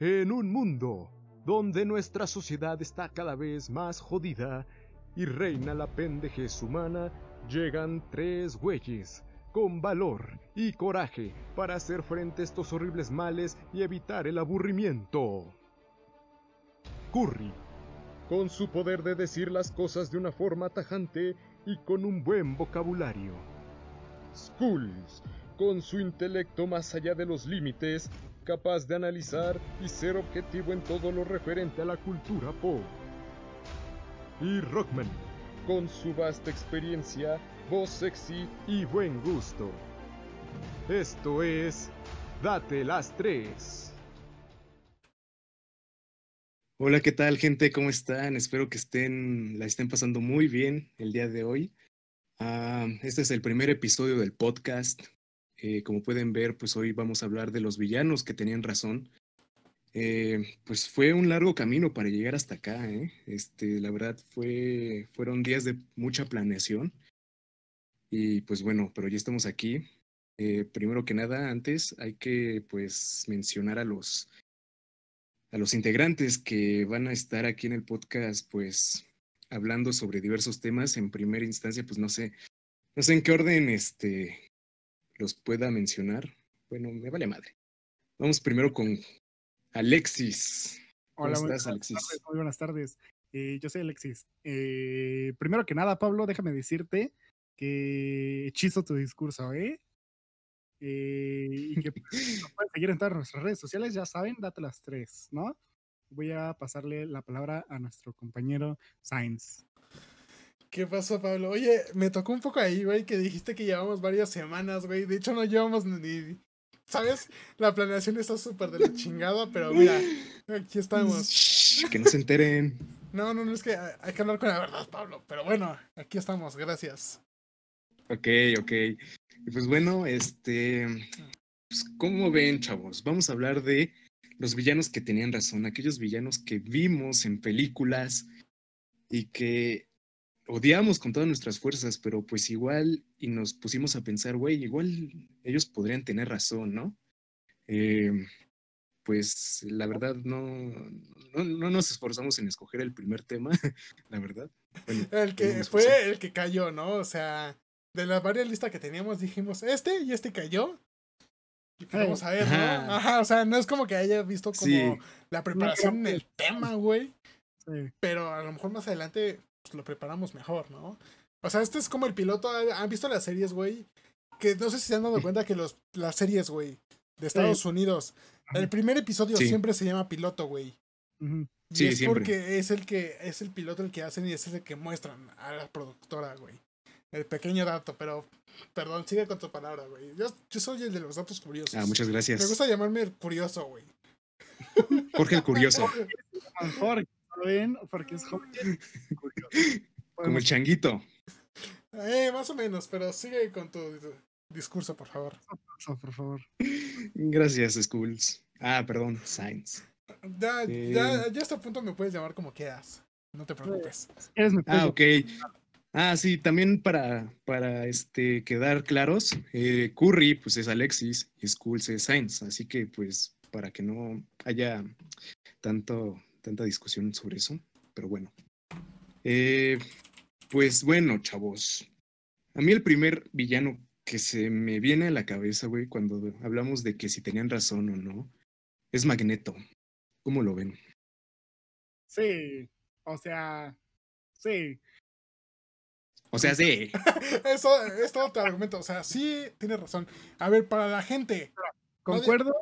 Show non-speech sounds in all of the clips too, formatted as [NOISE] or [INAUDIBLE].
En un mundo donde nuestra sociedad está cada vez más jodida y reina la pendejez humana, llegan tres güeyes con valor y coraje para hacer frente a estos horribles males y evitar el aburrimiento. Curry, con su poder de decir las cosas de una forma tajante y con un buen vocabulario. Skulls, con su intelecto más allá de los límites, capaz de analizar y ser objetivo en todo lo referente a la cultura pop. Y Rockman, con su vasta experiencia, voz sexy y buen gusto. Esto es Date las tres. Hola, ¿qué tal, gente? ¿Cómo están? Espero que estén, la estén pasando muy bien el día de hoy. Ah, este es el primer episodio del podcast. Eh, como pueden ver, pues hoy vamos a hablar de los villanos que tenían razón. Eh, pues fue un largo camino para llegar hasta acá, ¿eh? Este, la verdad fue, fueron días de mucha planeación. Y pues bueno, pero ya estamos aquí. Eh, primero que nada, antes hay que pues mencionar a los a los integrantes que van a estar aquí en el podcast, pues hablando sobre diversos temas. En primera instancia, pues no sé, no sé en qué orden este los pueda mencionar. Bueno, me vale madre. Vamos primero con Alexis. Hola, ¿Cómo estás, Alexis? Tardes, muy buenas tardes. Eh, yo soy Alexis. Eh, primero que nada, Pablo, déjame decirte que hechizo tu discurso, ¿eh? eh y que [LAUGHS] nos pueden seguir en todas nuestras redes sociales, ya saben, date las tres, ¿no? Voy a pasarle la palabra a nuestro compañero Sainz. ¿Qué pasó, Pablo? Oye, me tocó un poco ahí, güey, que dijiste que llevamos varias semanas, güey. De hecho, no llevamos ni. ¿Sabes? La planeación está súper de la [LAUGHS] chingada, pero mira, aquí estamos. que no se enteren. [LAUGHS] No, no, no, es que hay que hablar con la verdad, Pablo. Pero bueno, aquí estamos, gracias. Ok, ok. Pues bueno, este. Pues, ¿Cómo ven, chavos? Vamos a hablar de los villanos que tenían razón, aquellos villanos que vimos en películas y que odiamos con todas nuestras fuerzas, pero pues igual, y nos pusimos a pensar, güey, igual ellos podrían tener razón, ¿no? Eh, pues la verdad no, no, nos esforzamos en escoger el primer tema, [LAUGHS] la verdad. el que fue el que cayó, ¿no? O sea, de las varias listas que teníamos dijimos, este y este cayó. Y vamos a ver, ¿no? Ajá, o sea, no es como que haya visto como la preparación en el tema, güey. Pero a lo mejor más adelante pues, lo preparamos mejor, ¿no? O sea, este es como el piloto. ¿Han visto las series, güey? Que no sé si se han dado cuenta que los, las series, güey, de Estados Unidos, el primer episodio siempre se llama piloto, güey. Sí, es porque es el que es el piloto el que hacen y es el que muestran a la productora, güey. El pequeño dato, pero perdón, sigue con tu palabra, güey. Yo, yo soy el de los datos curiosos. Ah, muchas gracias. Me gusta llamarme el curioso, güey. Jorge el curioso. [LAUGHS] Jorge, Porque es joven. [LAUGHS] Como el changuito. Eh, más o menos, pero sigue con tu discurso, por favor. Por favor. Gracias, Schools. Ah, perdón, Science. Ya, eh, ya, ya a este punto me puedes llamar como quieras. No te preocupes. ah, ok. Ah, sí, también para, para este, quedar claros, eh, Curry pues es Alexis y Schools es Science, así que pues para que no haya tanto, tanta discusión sobre eso, pero bueno. Eh, pues bueno, chavos. A mí el primer villano que se me viene a la cabeza, güey, cuando hablamos de que si tenían razón o no, es Magneto. ¿Cómo lo ven? Sí, o sea, sí. O sea, sí. [LAUGHS] Eso es todo tu argumento. O sea, sí, tienes razón. A ver, para la gente. Concuerdo.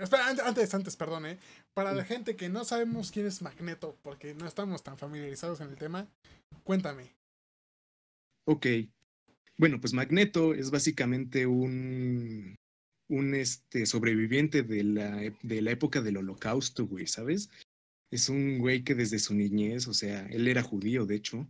Espera, antes, antes, perdón, ¿eh? Para la gente que no sabemos quién es Magneto, porque no estamos tan familiarizados en el tema, cuéntame. Ok. Bueno, pues Magneto es básicamente un, un este, sobreviviente de la, de la época del holocausto, güey, ¿sabes? Es un güey que desde su niñez, o sea, él era judío, de hecho,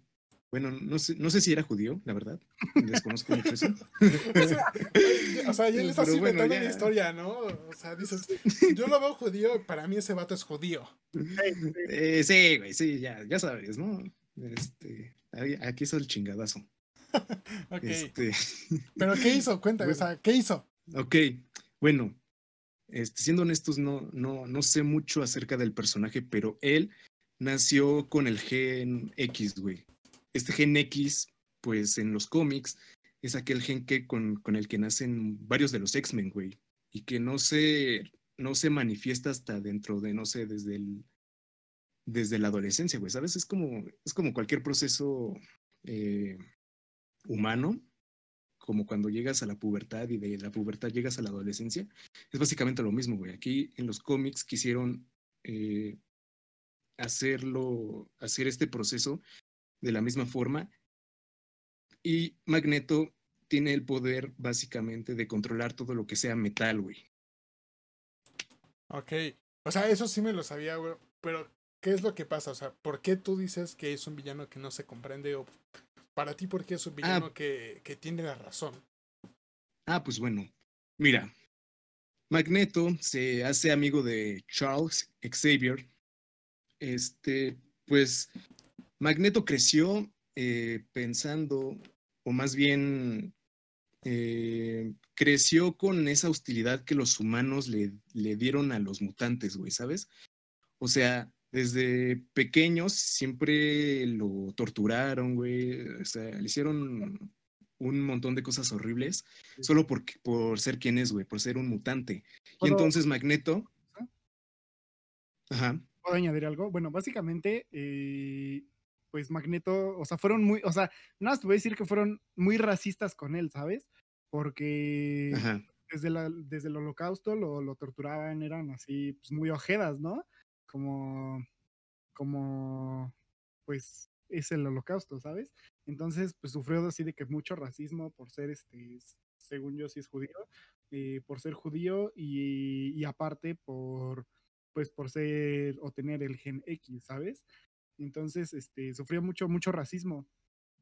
bueno, no sé, no sé si era judío, la verdad. Desconozco mucho eso. [LAUGHS] o sea, ya le estás inventando una historia, ¿no? O sea, dices, yo lo veo judío, para mí ese vato es judío. Eh, sí, güey, sí, ya, ya sabes, ¿no? Este, aquí es el chingadazo. [LAUGHS] ok. Este... [LAUGHS] Pero ¿qué hizo? Cuéntame, o sea, ¿qué hizo? Ok, bueno, este, siendo honestos, no, no, no sé mucho acerca del personaje, pero él nació con el gen X, güey. Este gen X, pues en los cómics, es aquel gen que con, con el que nacen varios de los X-Men, güey. Y que no se, no se manifiesta hasta dentro de, no sé, desde el, desde la adolescencia, güey, ¿sabes? Es como, es como cualquier proceso eh, humano, como cuando llegas a la pubertad y de la pubertad llegas a la adolescencia, es básicamente lo mismo, güey. Aquí en los cómics quisieron eh, hacerlo, hacer este proceso de la misma forma y Magneto tiene el poder básicamente de controlar todo lo que sea metal, güey. Ok, o sea, eso sí me lo sabía, güey, pero ¿qué es lo que pasa? O sea, ¿por qué tú dices que es un villano que no se comprende? O para ti, ¿por qué es un ah. villano que, que tiene la razón? Ah, pues bueno, mira, Magneto se hace amigo de Charles Xavier. Este, pues Magneto creció eh, pensando, o más bien eh, creció con esa hostilidad que los humanos le, le dieron a los mutantes, güey, ¿sabes? O sea, desde pequeños siempre lo torturaron, güey. O sea, le hicieron un montón de cosas horribles solo por, por ser quien es, güey, por ser un mutante. Y entonces Magneto. Ajá. ¿Puedo añadir algo? Bueno, básicamente, eh, pues Magneto, o sea, fueron muy, o sea, nada más te voy a decir que fueron muy racistas con él, ¿sabes? Porque Desde, la, desde el holocausto lo, lo torturaban, eran así, pues muy ojedas, ¿no? como, como, pues, es el holocausto, ¿sabes? Entonces, pues sufrió así de que mucho racismo por ser, este, según yo, sí es judío, eh, por ser judío y, y, aparte por, pues, por ser o tener el gen X, ¿sabes? Entonces, este, sufrió mucho, mucho racismo.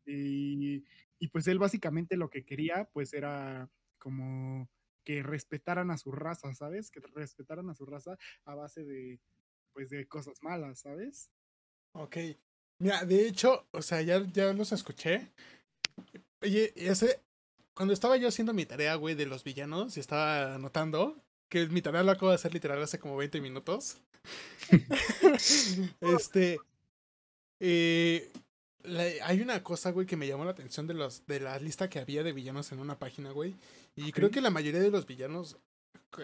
Y, y pues él básicamente lo que quería, pues, era como que respetaran a su raza, ¿sabes? Que respetaran a su raza a base de, pues de cosas malas, ¿sabes? Ok. Mira, de hecho, o sea, ya, ya los escuché. Oye, ese, cuando estaba yo haciendo mi tarea, güey, de los villanos, y estaba anotando, que mi tarea lo acabo de hacer literal hace como 20 minutos. [LAUGHS] [LAUGHS] este. Eh, hay una cosa, güey, que me llamó la atención de, los, de la lista que había de villanos en una página, güey. Y creo que la mayoría de los villanos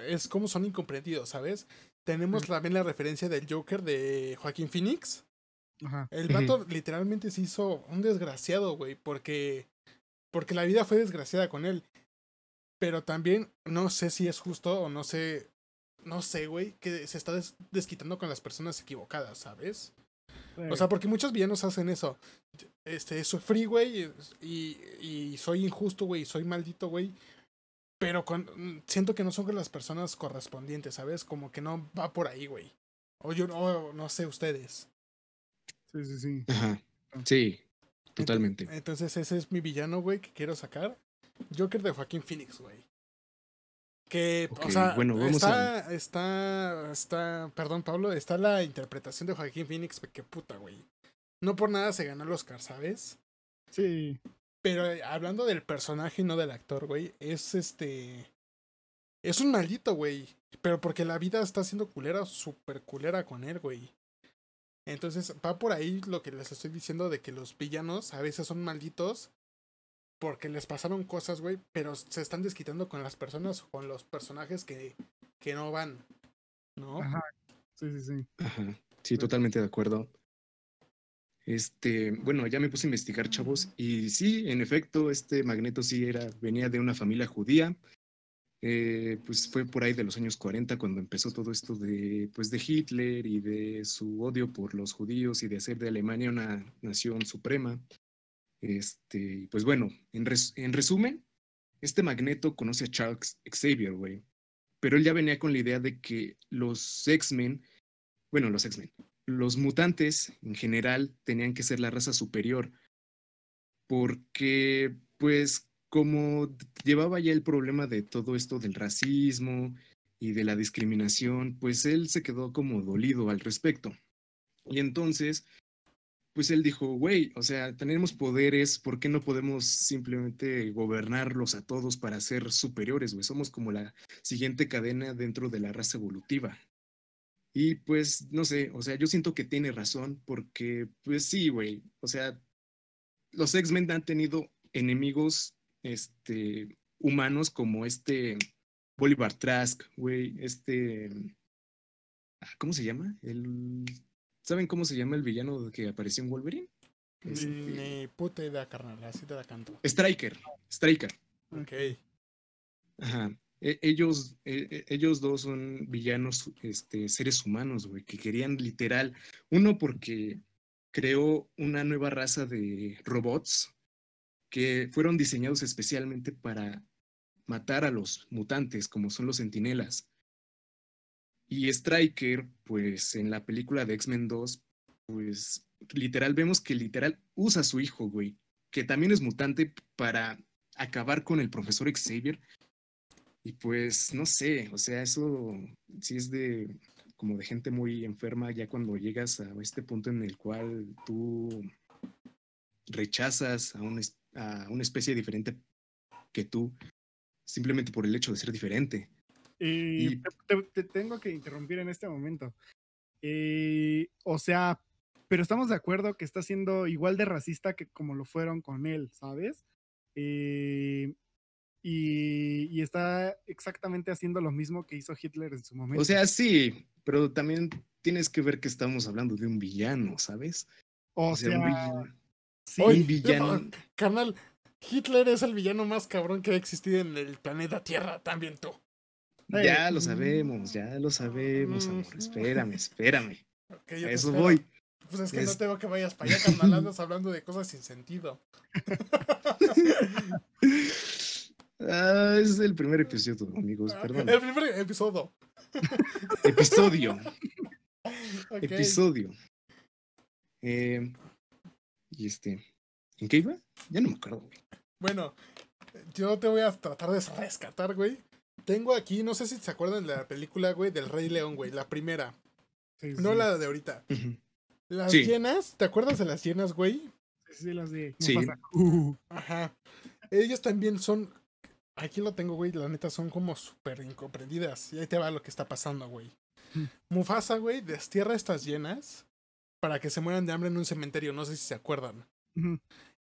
es como son incomprendidos, ¿sabes? Tenemos también la referencia del Joker de Joaquín Phoenix. Ajá. El vato literalmente se hizo un desgraciado, güey, porque, porque la vida fue desgraciada con él. Pero también no sé si es justo o no sé, no sé, güey, que se está desquitando con las personas equivocadas, ¿sabes? O sea, porque muchos villanos hacen eso. Este, sufrí, güey, y, y soy injusto, güey, soy maldito, güey pero con, siento que no son las personas correspondientes, ¿sabes? Como que no va por ahí, güey. O yo no, no sé ustedes. Sí, sí, sí. Ajá. Sí, totalmente. Entonces ese es mi villano, güey, que quiero sacar. Joker de Joaquín Phoenix, güey. Que, o sea, bueno, vamos está, a... está, está, perdón, Pablo, está la interpretación de Joaquín Phoenix, que puta, güey. No por nada se ganó el Oscar, ¿sabes? Sí. Pero eh, hablando del personaje y no del actor, güey, es este. Es un maldito, güey. Pero porque la vida está siendo culera, súper culera con él, güey. Entonces va por ahí lo que les estoy diciendo de que los villanos a veces son malditos porque les pasaron cosas, güey, pero se están desquitando con las personas o con los personajes que, que no van, ¿no? Ajá. Sí, sí, sí. Ajá. Sí, totalmente de acuerdo. Este, bueno, ya me puse a investigar, chavos, y sí, en efecto, este Magneto sí era, venía de una familia judía. Eh, pues fue por ahí de los años 40 cuando empezó todo esto de, pues de Hitler y de su odio por los judíos y de hacer de Alemania una nación suprema. Este, pues bueno, en, en resumen, este Magneto conoce a Charles Xavier, güey, pero él ya venía con la idea de que los X-Men, bueno, los X-Men, los mutantes en general tenían que ser la raza superior, porque pues como llevaba ya el problema de todo esto del racismo y de la discriminación, pues él se quedó como dolido al respecto. Y entonces, pues él dijo, güey, o sea, tenemos poderes, ¿por qué no podemos simplemente gobernarlos a todos para ser superiores, güey? Somos como la siguiente cadena dentro de la raza evolutiva. Y pues, no sé, o sea, yo siento que tiene razón porque, pues sí, güey, o sea, los X-Men han tenido enemigos, este, humanos como este Bolivar Trask, güey, este, ah, ¿cómo se llama? El, ¿Saben cómo se llama el villano que apareció en Wolverine? Este, Ni puta idea, carnal, así te da canto. Striker, Striker. Ok. Ajá. E, ellos, e, e, ellos dos son villanos, este, seres humanos, güey, que querían literal, uno porque creó una nueva raza de robots que fueron diseñados especialmente para matar a los mutantes, como son los sentinelas. Y Striker, pues en la película de X-Men 2, pues literal vemos que literal usa a su hijo, güey, que también es mutante para acabar con el profesor Xavier. Y pues no sé, o sea, eso sí es de como de gente muy enferma ya cuando llegas a este punto en el cual tú rechazas a una, a una especie diferente que tú simplemente por el hecho de ser diferente. Y, te, tengo que interrumpir en este momento. Eh, o sea, pero estamos de acuerdo que está siendo igual de racista que como lo fueron con él, ¿sabes? Eh, y, está exactamente haciendo lo mismo que hizo Hitler en su momento. O sea, sí, pero también tienes que ver que estamos hablando de un villano, ¿sabes? O, sea, un villano. Carnal, Hitler es el villano más cabrón que ha existido en el planeta Tierra, también tú. Ya lo sabemos, ya lo sabemos, amor. Espérame, espérame. a eso voy. Pues es que no tengo que vayas para allá, [LAUGHS] carnal. Andas hablando de cosas sin sentido. ah, es el primer episodio, amigos, perdón. El primer episodio. [LAUGHS] Episodio. Episodio. Eh, y este. ¿En qué iba? Ya no me acuerdo, güey. Bueno, yo te voy a tratar de rescatar, güey. Tengo aquí, no sé si se acuerdan de la película, güey, del Rey León, güey, la primera. No la de ahorita. Las llenas, ¿te acuerdas de las llenas, güey? Sí, las de. Sí. Ajá. Ellos también son. Aquí lo tengo, güey. La neta son como súper incomprendidas. Y ahí te va lo que está pasando, güey. Mufasa, güey, destierra estas llenas para que se mueran de hambre en un cementerio. No sé si se acuerdan.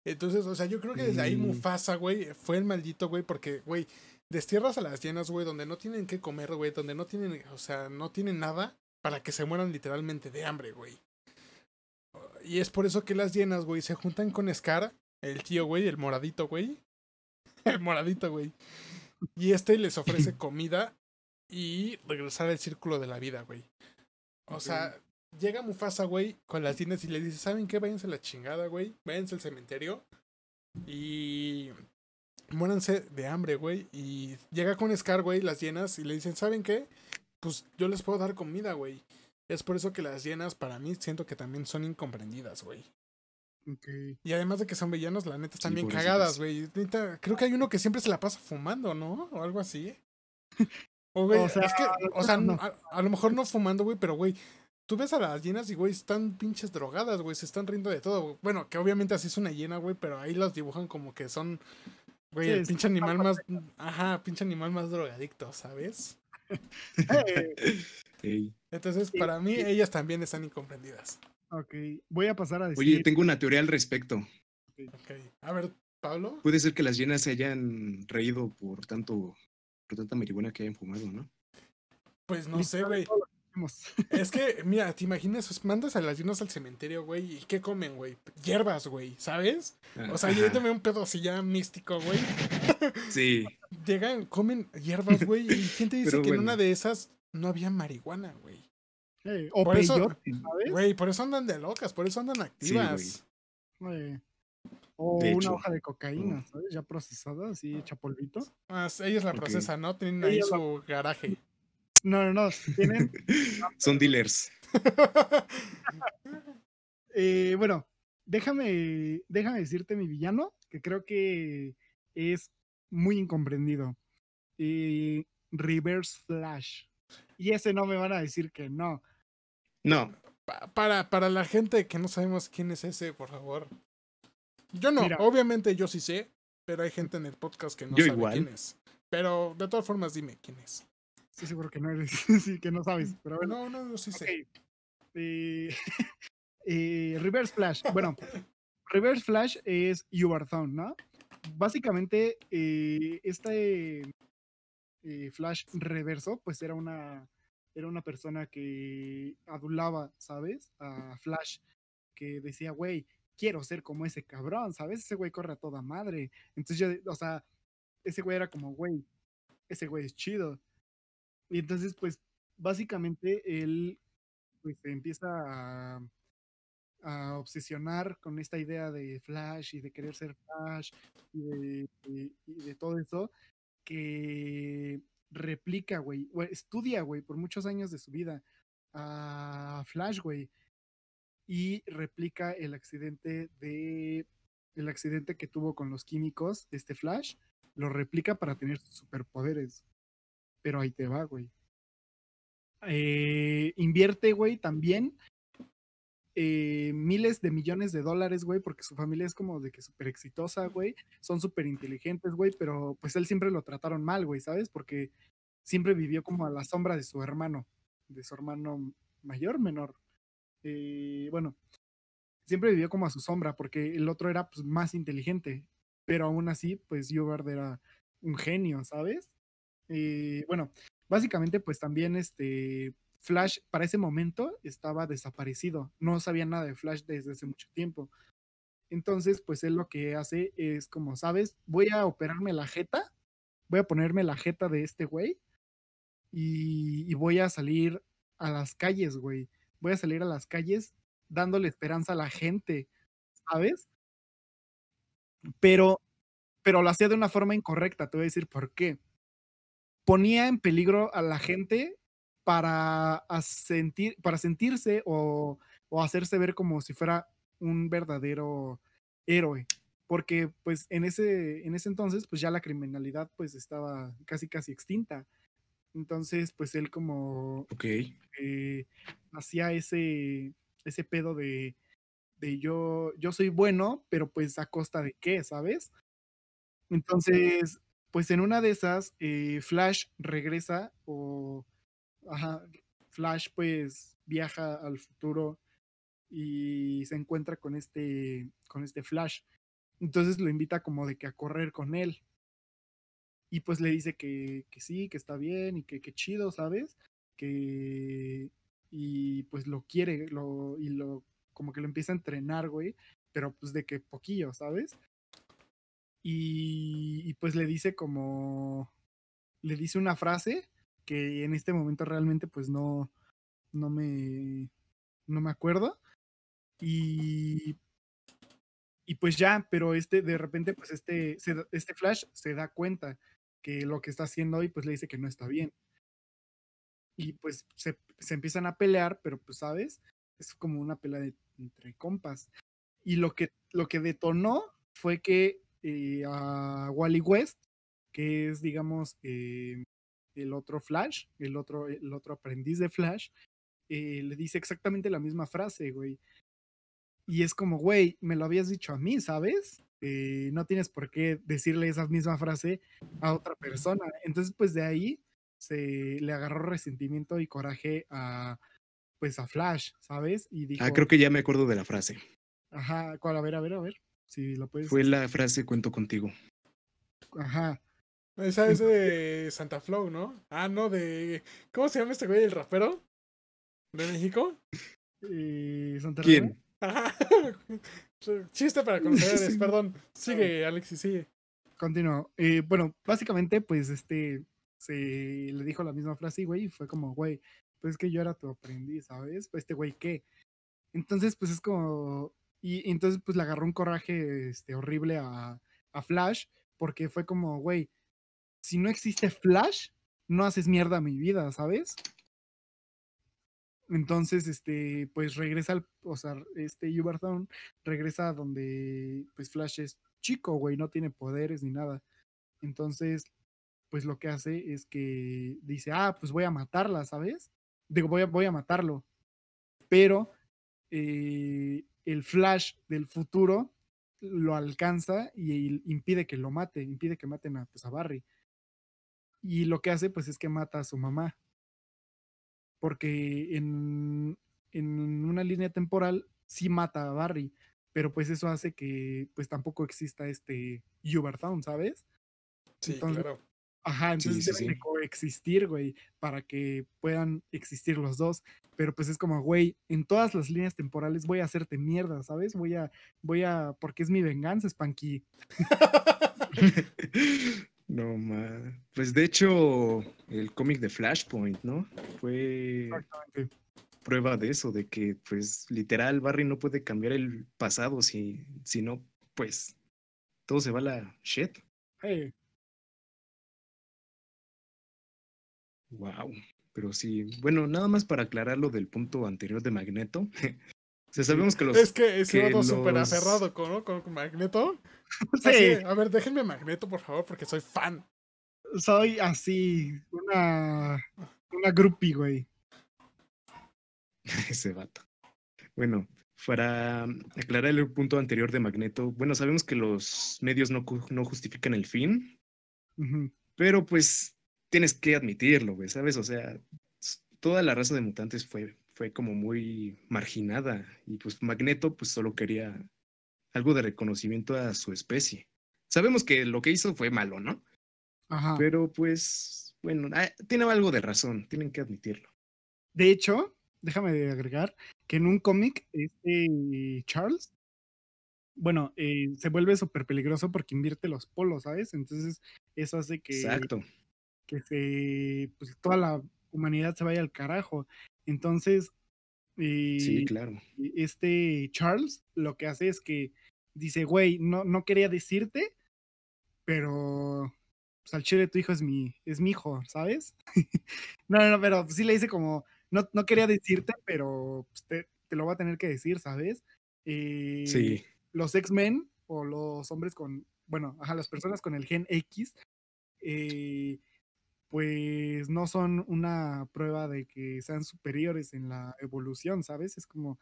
Entonces, o sea, yo creo que desde ahí mm. Mufasa, güey, fue el maldito, güey, porque, güey, destierras a las llenas, güey, donde no tienen que comer, güey, donde no tienen, o sea, no tienen nada para que se mueran literalmente de hambre, güey. Y es por eso que las llenas, güey, se juntan con Scar, el tío, güey, el moradito, güey. [LAUGHS] El moradito, güey. Y este les ofrece [LAUGHS] comida y regresar al círculo de la vida, güey. O sea, llega Mufasa, güey, con las llenas y le dice, ¿saben qué? Váyanse a la chingada, güey. Váyanse al cementerio. Y muéranse de hambre, güey. Y llega con Scar, güey, las llenas, y le dicen, ¿saben qué? Pues yo les puedo dar comida, güey. Es por eso que las llenas, para mí, siento que también son incomprendidas, güey. Okay. Y además de que son villanos, la neta están bien cagadas, güey. Creo que hay uno que siempre se la pasa fumando, ¿no? O algo así. [LAUGHS] O, güey, es que, o sea, a, a, lo mejor no fumando, güey, pero, güey, tú ves a las llenas y, güey, están pinches drogadas, güey, se están riendo de todo. Bueno, que obviamente así es una llena, güey, pero ahí las dibujan como que son Güey, el pinche animal más. Ajá, pinche animal más drogadicto, ¿sabes? [LAUGHS] Entonces, para mí, ellas también están incomprendidas. Ok, voy a pasar a decir. Oye, tengo una teoría al respecto. Ok, a ver, Pablo. Puede ser que las llenas se hayan reído por tanto, por tanta marihuana que hayan fumado, ¿no? Pues no sé, güey. [LAUGHS] Es que, mira, te imaginas, mandas a las llenas al cementerio, güey, ¿y qué comen, güey? Hierbas, güey, ¿sabes? O sea, yo un pedo así ya místico, güey. Sí. [LAUGHS] Llegan, comen hierbas, güey, y ¿quién te dice que en una de esas no había marihuana, güey? o por eso, ¿sabes? Güey, por eso andan de locas, por eso andan activas. o una hoja de cocaína, ¿sabes? Ya procesada, así hecha polvito. Ah, ellos la procesan, ¿no? Tienen ahí su garaje. No, no, no. Tienen. [LAUGHS] Son dealers. [LAUGHS] Eh, bueno, déjame, déjame decirte mi villano, que creo que es muy incomprendido. Eh, Reverse Flash. Y ese no me van a decir que no. No. para, para la gente que no sabemos quién es ese, por favor. Yo no, obviamente yo sí sé, pero hay gente en el podcast que no sabe quién es. Pero de todas formas, dime quién es. Estoy seguro que no eres, [LAUGHS] sí, que no sabes. Pero No, no, no, sí sé. Eh, [LAUGHS] eh, Reverse Flash. Bueno, Reverse Flash es You Are Found, ¿no? Básicamente, eh, este Flash reverso, pues era una, era una persona que adulaba, ¿sabes? A Flash, que decía, güey, quiero ser como ese cabrón, ¿sabes? Ese güey corre a toda madre. Entonces yo, o sea, ese güey era como, güey, ese güey es chido. Y entonces, pues, básicamente él pues, se empieza a, obsesionar con esta idea de Flash y de querer ser Flash y de, y de todo eso, que replica, güey, estudia, güey, por muchos años de su vida a Flash, güey y replica el accidente de el accidente que tuvo con los químicos, este Flash, lo replica para tener superpoderes. Pero ahí te va, güey. Eh, invierte, güey, también eh, miles de millones de dólares, güey, porque su familia es como de que súper exitosa, güey. Son súper inteligentes, güey, pero pues él siempre lo trataron mal, güey, ¿sabes? Porque siempre vivió como a la sombra de su hermano, de su hermano mayor, menor, eh, bueno, siempre vivió como a su sombra, porque el otro era pues, más inteligente, pero aún así, pues Yogard era un genio, ¿sabes? Bueno, básicamente, pues también este Flash para ese momento estaba desaparecido, no sabía nada de Flash desde hace mucho tiempo. Entonces, pues él lo que hace es como, ¿sabes? Voy a operarme la jeta, voy a ponerme la jeta de este güey y, y voy a salir a las calles, güey voy a salir a las calles dándole esperanza a la gente, ¿sabes? Pero, pero lo hacía de una forma incorrecta, te voy a decir por qué. Ponía en peligro a la gente para, sentir, para sentirse o, o hacerse ver como si fuera un verdadero héroe porque pues en ese, en ese entonces pues ya la criminalidad pues estaba casi casi extinta. Entonces, pues él como eh, hacía ese, ese pedo de, de yo, yo soy bueno, pero pues a costa de qué, ¿sabes? Entonces, pues en una de esas, eh, Flash regresa o, ajá, Flash pues viaja al futuro y se encuentra con este, con este Flash. Entonces lo invita como de que a correr con él y pues le dice que, que sí, que está bien y que, que chido, ¿sabes? Que y pues lo quiere lo, y lo como que lo empieza a entrenar, güey, pero pues de que poquillo, ¿sabes? Y, pues le dice como, le dice una frase que en este momento realmente pues no, no me, no me acuerdo. Y, y pues ya, pero este, de repente, pues este, este Flash se da cuenta que lo que está haciendo hoy, pues le dice que no está bien. Y pues se, empiezan a pelear, pero pues, ¿sabes? Es como una pelea entre compas. Y lo que, lo que detonó fue que eh, a Wally West, que es, digamos, eh, el otro Flash, el otro, el otro aprendiz de Flash, eh, le dice exactamente la misma frase, güey. Y es como, güey, me lo habías dicho a mí, ¿sabes? Eh, no tienes por qué decirle esa misma frase a otra persona. Entonces, pues de ahí se le agarró resentimiento y coraje a pues a Flash, ¿sabes? Y ah, dijo, ah, creo que ya me acuerdo de la frase. Ajá, ¿cuál? A ver, a ver, a ver. Si lo puedes. Fue la frase cuento contigo. Ajá. Esa es de Santa Flow, ¿no? Ah, no, de. ¿Cómo se llama este güey, el rapero? ¿De México? [LAUGHS] Eh, Santa ¿Quién? [LAUGHS] Chiste para [LAUGHS] conocer, perdón. Sigue, Alexis, sigue. Continúo. Eh, bueno, básicamente, pues este se le dijo la misma frase, güey, y fue como, güey, pues es que yo era tu aprendiz, ¿sabes? Pues este güey, ¿qué? Entonces, pues es como. Y, entonces, pues le agarró un coraje este, horrible a, a Flash, porque fue como, güey, si no existe Flash, no haces mierda a mi vida, ¿sabes? Entonces, este, pues regresa al, o sea, este Uberthorn regresa a donde, pues Flash es chico, güey, no tiene poderes ni nada. Entonces, pues lo que hace es que dice, ah, pues voy a matarla, ¿sabes? Digo, voy a, voy a matarlo. pero eh, el Flash del futuro lo alcanza y, impide que lo mate, impide que maten a, pues, a Barry. Y lo que hace, pues, es que mata a su mamá. Porque en, en una línea temporal sí mata a Barry, pero pues eso hace que pues tampoco exista este Ubertown, ¿sabes? Sí, claro. Ajá, entonces deben coexistir, güey, para que puedan existir los dos. Pero pues es como, güey, en todas las líneas temporales voy a hacerte mierda, ¿sabes? Voy a, voy a, porque es mi venganza, Spanky. [LAUGHS] no, ma. Pues de hecho, el cómic de Flashpoint, ¿no? Fue prueba de eso, de que, pues, literal, Barry no puede cambiar el pasado si, si no, pues, todo se va a la shit. Hey. Wow. Pero sí, bueno, nada más para aclarar lo del punto anterior de Magneto. [LAUGHS] o sabemos que los. Es que ese los... súper aferrado con, con, Magneto. [LAUGHS] Sí. a ver, déjenme Magneto, por favor, porque soy fan. Soy así, una. Una groupie, güey. [LAUGHS] ese vato. Bueno, para aclarar el punto anterior de Magneto, bueno, sabemos que los medios no, no justifican el fin, pero pues tienes que admitirlo, güey, ¿sabes? O sea, toda la raza de mutantes fue, fue como muy marginada y pues Magneto pues solo quería algo de reconocimiento a su especie. Sabemos que lo que hizo fue malo, ¿no? Ajá. Pero pues, bueno, ah, tiene algo de razón, tienen que admitirlo. De hecho, déjame agregar que en un cómic, este Charles, bueno, eh, se vuelve súper peligroso porque invierte los polos, ¿sabes? Entonces, eso hace que. Exacto que se, pues toda la humanidad se vaya al carajo. Entonces, sí, claro. Este Charles lo que hace es que dice, güey, no, no quería decirte, pero pues, al chile tu hijo es mi, es mi hijo, ¿sabes? [LAUGHS] no, no, pero sí le dice como, no, no quería decirte, pero pues, te, te, lo voy a tener que decir, ¿sabes? Eh, sí. Los X-Men o los hombres con, bueno, ajá, las personas con el gen X, eh, pues no son una prueba de que sean superiores en la evolución, ¿sabes? Es como,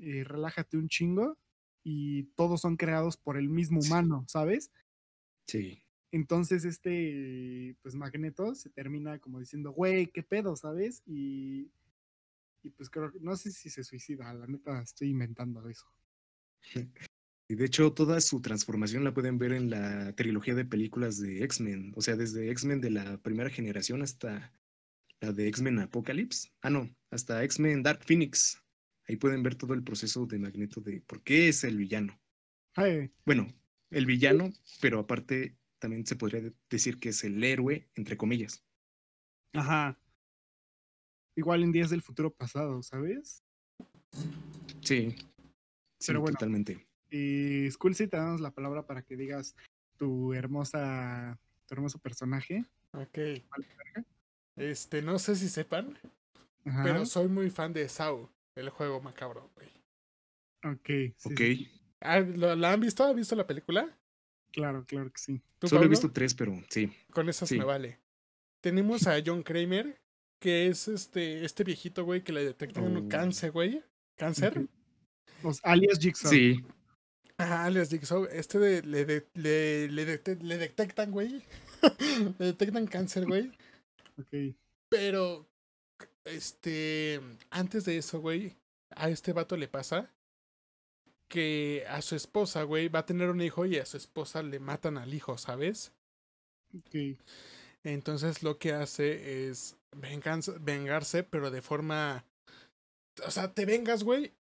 eh, relájate un chingo y todos son creados por el mismo humano, ¿sabes? Sí. Entonces este, pues Magneto se termina como diciendo, güey, ¿qué pedo, ¿sabes? Y, y pues creo que, no sé si se suicida, la neta estoy inventando eso. [LAUGHS] Y de hecho, toda su transformación la pueden ver en la trilogía de películas de X-Men. O sea, desde X-Men de la primera generación hasta la de X-Men Apocalypse. Ah, no, hasta X-Men Dark Phoenix. Ahí pueden ver todo el proceso de Magneto de por qué es el villano. Bueno, el villano, pero aparte también se podría decir que es el héroe, entre comillas. Ajá. Igual en días del futuro pasado, ¿sabes? Sí. Sí, totalmente. Y si te damos la palabra para que digas tu hermosa, tu hermoso personaje. Ok. Este, no sé si sepan, pero soy muy fan de Saw, el juego macabro, güey. Ok. ok. Ah, ¿La han visto? ¿Han visto la película? Claro, claro que sí. Solo he visto tres, pero sí. Con esas me vale. Tenemos a John Kramer, que es este, este viejito, güey, que le detectan un oh. cáncer, güey. ¿Cáncer? Los alias Jigsaw. Sí. Ah, les digo, este de, le, le, le, detectan, güey. [LAUGHS] le detectan cáncer, güey. Ok. Pero, este, antes de eso, güey, a este vato le pasa que a su esposa, güey, va a tener un hijo y a su esposa le matan al hijo, ¿sabes? Ok. Entonces lo que hace es vengarse, pero de forma... O sea, te vengas, güey,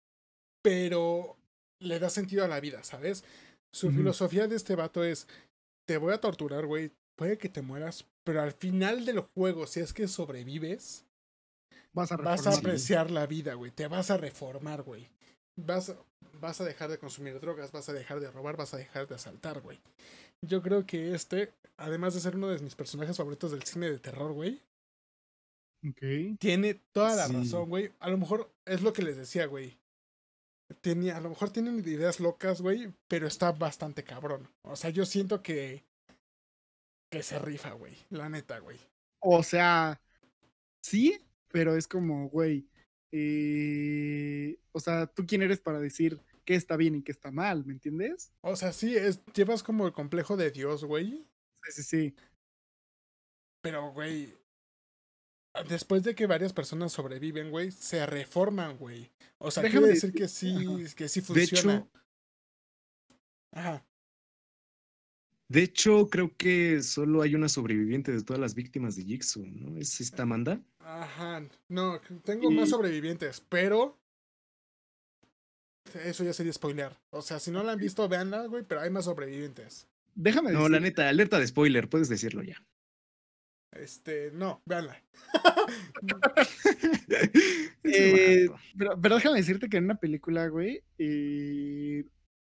pero le da sentido a la vida, ¿sabes? Su filosofía de este vato es, te voy a torturar, güey, puede que te mueras, pero al final del juego, si es que sobrevives, vas a, vas a apreciar la vida, güey, te vas a reformar, güey. Vas, vas a dejar de consumir drogas, vas a dejar de robar, vas a dejar de asaltar, güey. Yo creo que este, además de ser uno de mis personajes favoritos del cine de terror, güey, okay. tiene toda la razón, güey. A lo mejor es lo que les decía, güey a lo mejor tienen ideas locas, güey, pero está bastante cabrón. O sea, yo siento que. que se rifa, güey. La neta, güey. O sea, sí, pero es como, güey. eh, o sea, ¿tú quién eres para decir qué está bien y qué está mal? ¿Me entiendes? O sea, sí, es, llevas como el complejo de Dios, güey. Sí, sí, sí. Pero, güey, después de que varias personas sobreviven, güey, se reforman, güey. O sea, quiere decir que sí, que sí funciona. De hecho, Ajá. De hecho, creo que solo hay una sobreviviente de todas las víctimas de Jigsaw, ¿no? ¿Es esta Amanda? Ajá. No, tengo más sobrevivientes, pero. Eso ya sería spoiler. O sea, si no la han visto, véanla, güey, pero hay más sobrevivientes. Déjame No, la neta, alerta de spoiler, puedes decirlo ya. Este, no, véanla. [LAUGHS] Eh, pero, pero, déjame decirte que en una película, güey, eh,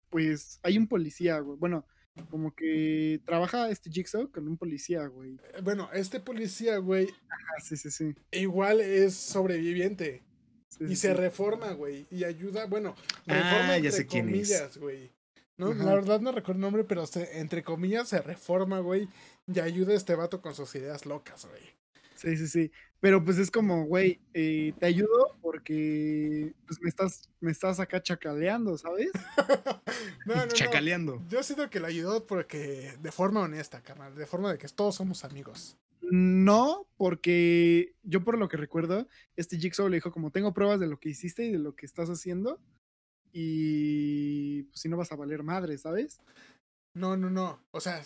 pues hay un policía, güey. Bueno, como que trabaja este Jigsaw con un policía, güey. Eh, bueno, este policía, güey. Ajá, sí, sí, sí. Igual es sobreviviente. y se reforma, güey. Y ayuda, bueno, reforma ah, entre comillas, güey. No, la verdad no recuerdo el nombre, pero entre comillas se reforma, güey. Y ayuda a este vato con sus ideas locas, güey. Sí, sí, sí. Pero pues es como, güey, eh, te ayudo porque pues me estás, me estás acá chacaleando, ¿sabes? [LAUGHS] no, no, Chacaleando. Yo siento que le ayudó porque de forma honesta, carnal, de forma de que todos somos amigos. No, porque yo por lo que recuerdo, este Jigsaw le dijo como tengo pruebas de lo que hiciste y de lo que estás haciendo y pues si no vas a valer madre, ¿sabes? No, no, no. O sea,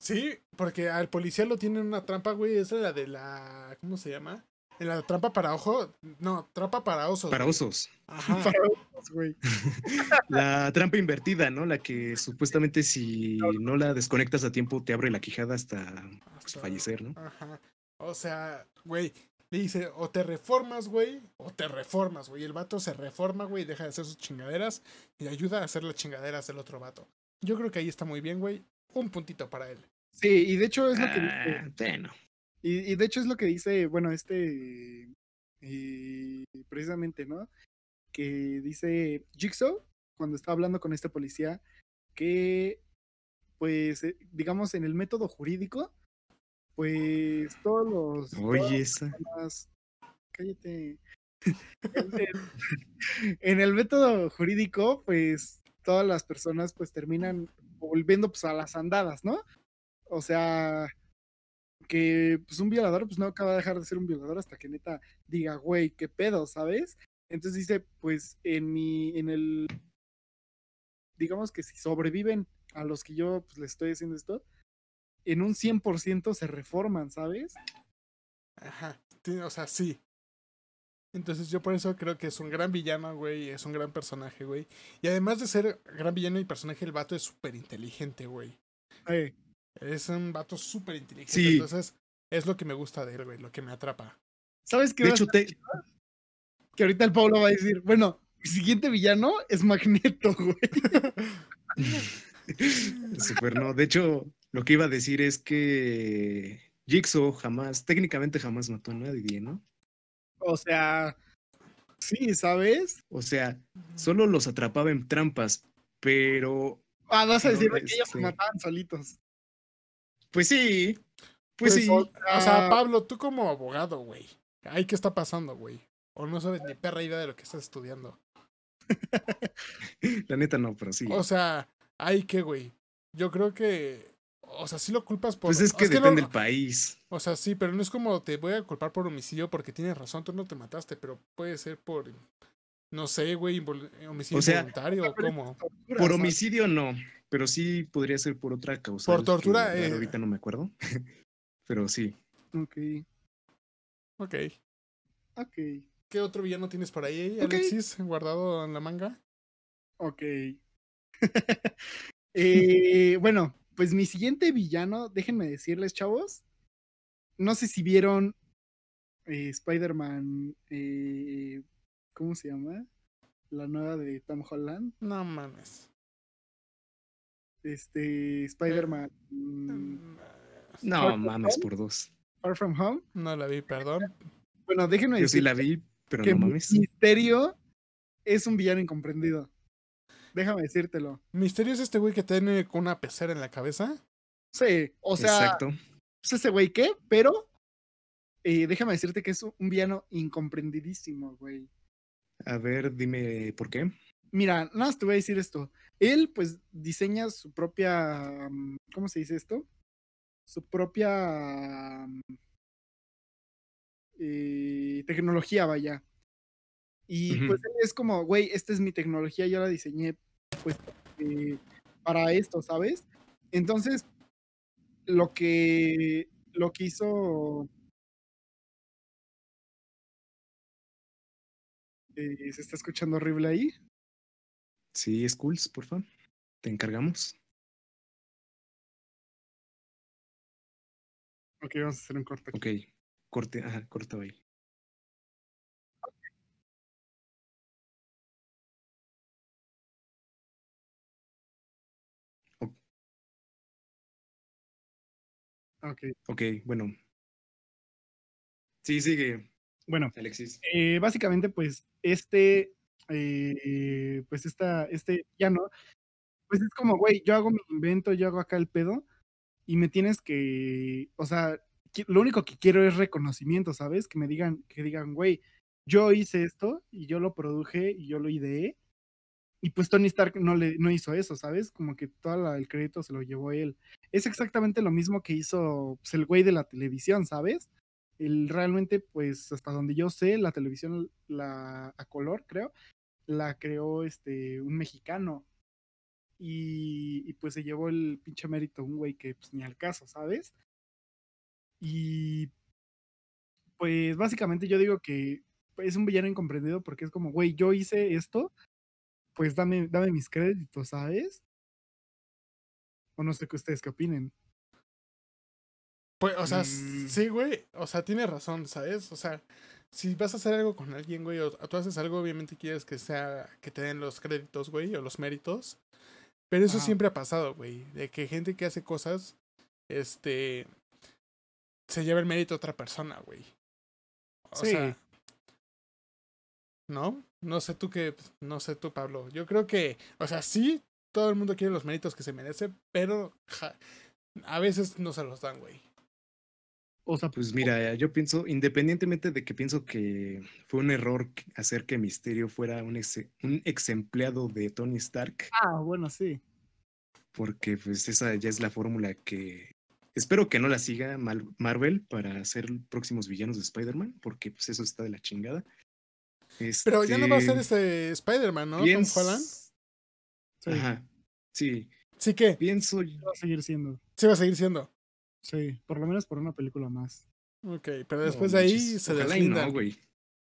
Sí, porque al policía lo tienen una trampa, güey. Esa es la de la. ¿Cómo se llama? En la trampa para ojo. No, trampa para osos. Para osos. Ajá. [LAUGHS] Para osos, güey. [LAUGHS] la trampa invertida, ¿no? La que supuestamente si no la desconectas a tiempo te abre la quijada hasta, pues, fallecer, ¿no? Ajá. O sea, güey. Le dice, o te reformas, güey, o te reformas, güey. El vato se reforma, güey, deja de hacer sus chingaderas y ayuda a hacer las chingaderas del otro vato. Yo creo que ahí está muy bien, güey un puntito para él. Sí, y de hecho es lo que dice. Ah, bueno. Y, de hecho es lo que dice, bueno, este. Eh, precisamente, ¿no? Que dice Jigsaw, cuando está hablando con este policía, que, pues, eh, digamos, en el método jurídico, pues todos los. Oye, esa. cállate. [LAUGHS] en el método jurídico, pues todas las personas pues terminan volviendo pues a las andadas, ¿no? O sea, que pues un violador pues no acaba de dejar de ser un violador hasta que neta diga, güey, qué pedo, ¿sabes? Entonces dice, pues en mi, en el, digamos que si sobreviven a los que yo pues les estoy haciendo esto, en un 100% se reforman, ¿sabes? Ajá, o sea, sí. Entonces yo por eso creo que es un gran villano, güey, es un gran personaje, güey. Y además de ser gran villano y personaje, el vato es súper inteligente, güey. Es un vato súper inteligente. Sí. Entonces es lo que me gusta de él, güey, lo que me atrapa. ¿Sabes qué? De hecho, te... Que ahorita el Pablo va a decir, bueno, el siguiente villano es Magneto, [LAUGHS] güey. [LAUGHS] Súper, no. De hecho, lo que iba a decir es que Jigsaw jamás, técnicamente jamás mató a nadie, ¿no? O sea, sí, ¿sabes? O sea, solo los atrapaba en trampas, pero. Ah, vas a decir que ellos se este mataban solitos. Pues sí. Pues, pues sí. O, sea, Pablo, tú como abogado, güey. ¿Ay qué está pasando, güey? O no sabes ni perra idea de lo que estás estudiando. [LAUGHS] La neta no, pero sí. O sea, hay que, güey. Yo creo que o sea, sí lo culpas por. Pues es que depende del país. O sea, sí, pero no es como te voy a culpar por homicidio porque tienes razón, tú no te mataste, pero puede ser por. No sé, güey, homicidio o sea, involuntario o cómo. Por homicidio no, pero sí podría ser por otra causa. Por tortura. Eh... Ahorita no me acuerdo. [LAUGHS] pero sí. Ok. Ok. Ok. ¿Qué otro villano tienes por ahí, Alexis, guardado en la manga? Ok. [LAUGHS] eh, bueno, pues mi siguiente villano, déjenme decirles, chavos. No sé si vieron eh, Spider-Man. Eh, ¿Cómo se llama? La nueva de Tom Holland. No mames. Este, Spider-Man. Mm, no mames, por dos. Far From Home. No la vi, perdón. Bueno, déjenme decir. Yo sí la vi, pero no mames. Misterio es un villano incomprendido. Déjame decírtelo. ¿Misterio es este güey que tiene con una pecera en la cabeza? Sí, o sea. Exacto. Pues ese güey qué, pero eh, déjame decirte que es un villano incomprendidísimo, güey. A ver, dime por qué. Mira, nada más te voy a decir esto. Él, pues, diseña su propia. Mm, ¿Cómo se dice esto? Su propia. Mm, eh, tecnología, vaya. Y pues es como, güey, esta es mi tecnología, yo la diseñé, pues, eh, para esto, ¿sabes? Entonces, lo que, lo que hizo Eh, ¿Se está escuchando horrible ahí? Sí, Skulls, por favor. Te encargamos. Ok, vamos a hacer un corte. Ok, corte, ajá, corta ahí. Ok. Ok, bueno. Sí, sigue. Bueno, Alexis. Eh, básicamente, pues, este, eh, pues, esta, este no pues es como, güey, yo hago mi invento, yo hago acá el pedo, y me tienes que, o sea, lo único que quiero es reconocimiento, ¿sabes? Que me digan, que digan, güey, yo hice esto, y yo lo produje, y yo lo ideé, y pues Tony Stark no, le, no hizo eso, ¿sabes? Como que todo el crédito se lo llevó él. Es exactamente lo mismo que hizo pues, el güey de la televisión, ¿sabes? realmente, pues hasta donde yo sé, la televisión la, a color, creo, la creó este, un mexicano. Y, pues se llevó el pinche mérito un güey que pues ni al caso, ¿sabes? Y pues básicamente yo digo que es un villano incomprendido porque es como, güey, yo hice esto, pues dame, dame mis créditos, ¿sabes? O no sé qué ustedes qué opinen. Pues, o sea, mm. sí, güey. O sea, tiene razón, ¿sabes? O sea, si vas a hacer algo con alguien, güey, o tú haces algo, obviamente quieres que sea, que te den los créditos, güey, o los méritos. Pero eso siempre ha pasado, güey. De que gente que hace cosas, este, se lleva el mérito a otra persona, güey. O sí. sea, ¿no? No sé tú qué, no sé tú, Pablo. Yo creo que, o sea, sí, todo el mundo quiere los méritos que se merece, pero a veces no se los dan, güey. O sea, pues mira, yo pienso, independientemente de que pienso que fue un error hacer que Misterio fuera un ex, un ex empleado de Tony Stark. Ah, bueno, sí. Porque pues esa ya es la fórmula que espero que no la siga Marvel para hacer próximos villanos de Spider-Man, porque pues eso está de la chingada. Pero ya no va a ser este Spider-Man, ¿no? Tom Holland. Sí. Ajá. Sí. ¿Sí qué? Pienso. Va a seguir siendo. Sí, va a seguir siendo. Sí, por lo menos por una película más. Ok, pero después de ahí se Ojalá no, güey.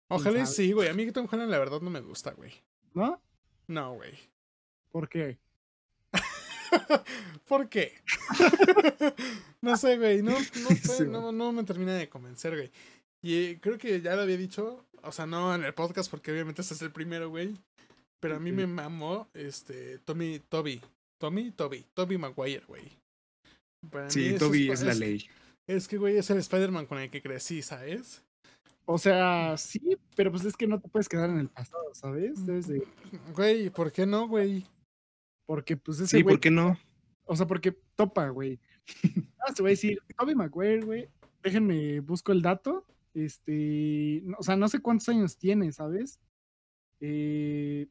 Ojalá sí, güey. A mí Tom Holland la verdad no me gusta, güey. ¿No? No, güey. ¿Por qué? [LAUGHS] ¿Por qué? [LAUGHS] no sé, güey. No, no, no, me termina de convencer, güey. Y creo que ya lo había dicho, o sea, no en el podcast porque obviamente este es el primero, güey. Pero a mí me mamó este Tommy, Toby. Tommy, Toby. Toby Maguire, güey sí, Toby es, la ley. Es que, güey, es el Spider-Man con el que crecí, ¿sabes? O sea, sí, pero pues es que no te puedes quedar en el pasado, ¿sabes? Desde... Güey, ¿por qué no, güey? Porque, pues, ese Sí, ¿por qué no? O sea, porque topa, güey. [LAUGHS] Ah, te voy a decir, Toby Maguire, güey. Déjenme, busco el dato. Este, o sea, no sé cuántos años tiene, ¿sabes? Eh,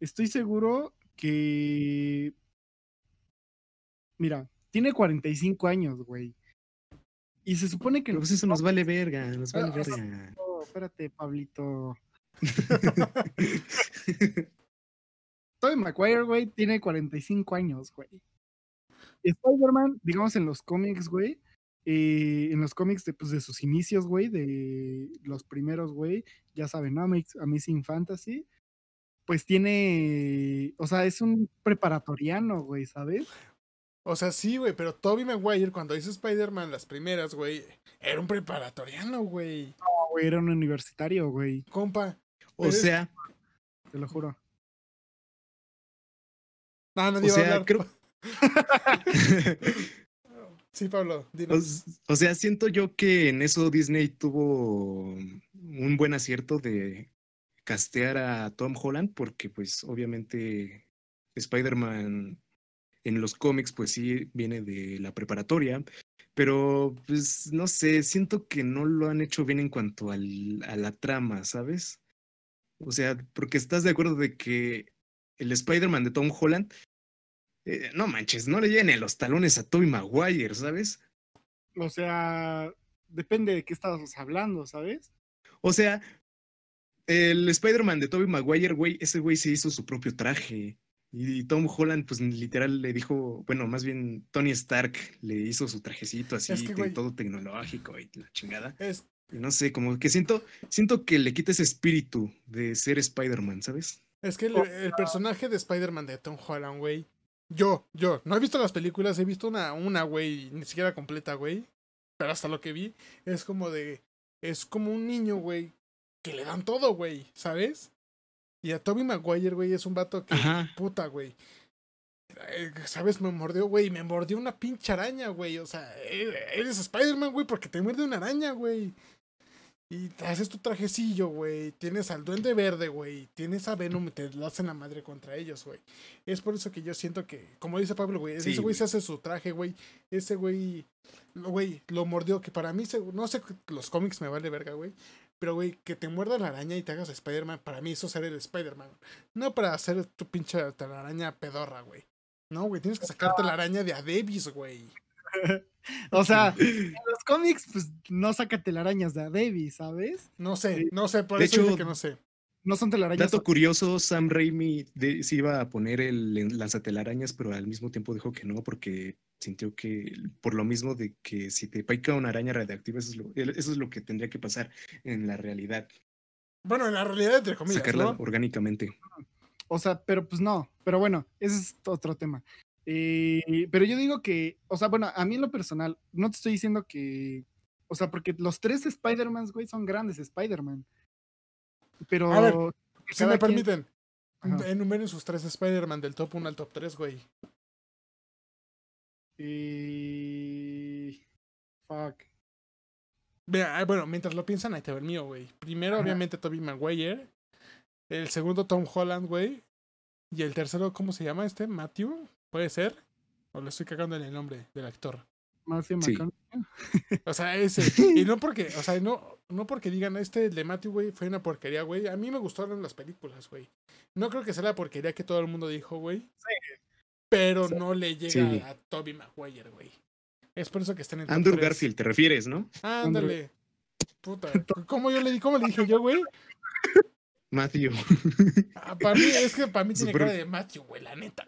estoy seguro que Mira, tiene 45 años, güey. Y se supone que. pues eso nos vale verga, nos vale ah, verga. No, espérate, Pablito. [LAUGHS] Tobey Maguire, güey, tiene 45 años, güey. Spider-Man, digamos en los cómics, güey, eh, en los cómics de, pues, de sus inicios, güey, de los primeros, güey, ya saben, ¿no? Amazing Fantasy, pues tiene, o sea, es un preparatoriano, güey, ¿sabes? O sea, sí, güey, pero Toby Maguire, cuando hizo Spider-Man las primeras, güey, era un preparatoriano, güey. No, güey, era un universitario, güey. Compa. O sea. Te lo juro. No, no, o sea, creo... [LAUGHS] sí, Pablo, [LAUGHS] dinos. O, o sea, siento yo que en eso Disney tuvo un buen acierto de castear a Tom Holland, porque pues obviamente Spider-Man en los cómics, pues sí, viene de la preparatoria, pero pues no sé, siento que no lo han hecho bien en cuanto al, a la trama, ¿sabes? O sea, porque estás de acuerdo de que el Spider-Man de Tom Holland, eh, no manches, no le llenen los talones a Tobey Maguire, ¿sabes? O sea, depende de qué estabas hablando, ¿sabes? O sea, el Spider-Man de Tobey Maguire, güey, ese güey se hizo su propio traje. Y Tom Holland, pues literal le dijo, bueno, más bien Tony Stark le hizo su trajecito así, todo tecnológico y la chingada. Es... no sé, como que siento, siento que le quita ese espíritu de ser Spider-Man, ¿sabes? Es que el, el personaje de Spider-Man de Tom Holland, güey. Yo, yo, no he visto las películas, he visto una, una, güey, ni siquiera completa, güey. Pero hasta lo que vi, es como de. Es como un niño, güey, que le dan todo, güey, ¿sabes? Y a Toby Maguire, güey, es un vato que. Puta, güey. Eh, ¿Sabes? Me mordió, güey. Me mordió una pinche araña, güey. O sea, e-, eres Spider-Man, güey, porque te muerde una araña, güey. Y haces tu trajecillo, güey. Tienes al Duende Verde, güey. Tienes a Venom y te lo hacen la madre contra ellos, güey. Es por eso que yo siento que, como dice Pablo, güey, ese güey se hace su traje, güey. Ese güey, güey, lo mordió. Que para mí, no sé, los cómics me vale verga, güey. Pero, güey, que te muerda la araña y te hagas Spider-Man, para mí eso es ser el Spider-Man. No para hacer tu pinche araña pedorra, güey. No, güey, tienes que sacarte la araña de a Davis, güey. [LAUGHS] o sea, en los cómics, pues no saca telarañas de a Davis, ¿sabes? No sé, no sé, por eso hecho, que no sé. No son telarañas. Dato curioso, Sam Raimi se iba a poner el lanzatelarañas, pero al mismo tiempo dijo que no, porque sintió que por lo mismo de que si te pica una araña radiactiva, eso es lo, que tendría que pasar en la realidad. Bueno, en la realidad, entre comillas. Sacarla orgánicamente. O sea, pero pues no. Pero bueno, ese es otro tema. Eh, pero yo digo que, o sea, bueno, a mí en lo personal, no te estoy diciendo que, o sea, porque los tres Spider-Man, güey, son grandes Spider-Man. Pero... A ver, si me permiten, enumeren sus tres Spider-Man del top 1 al top 3, güey. Y. Fuck. Mira, ah, bueno, mientras lo piensan, ahí te va el mío, güey. Primero, obviamente, Toby Maguire. El segundo, Tom Holland, güey. Y el tercero, ¿cómo se llama este? ¿Matthew? ¿Puede ser? ¿O le estoy cagando en el nombre del actor? Matthew sí. O sea, ese. Y no porque, o sea, no, no porque digan este de Matthew, güey, fue una porquería, güey. A mí me gustaron las películas, güey. No creo que sea la porquería que todo el mundo dijo, güey. Sí pero no le llega a Toby Maguire, güey. Es por eso que está en Andrew Garfield, te refieres, ¿no? Ándale. Puta. ¿Cómo yo le di, cómo le dije yo, güey? Matthew. Ah, para mí, es que para mí tiene cara de Matthew, güey, la neta,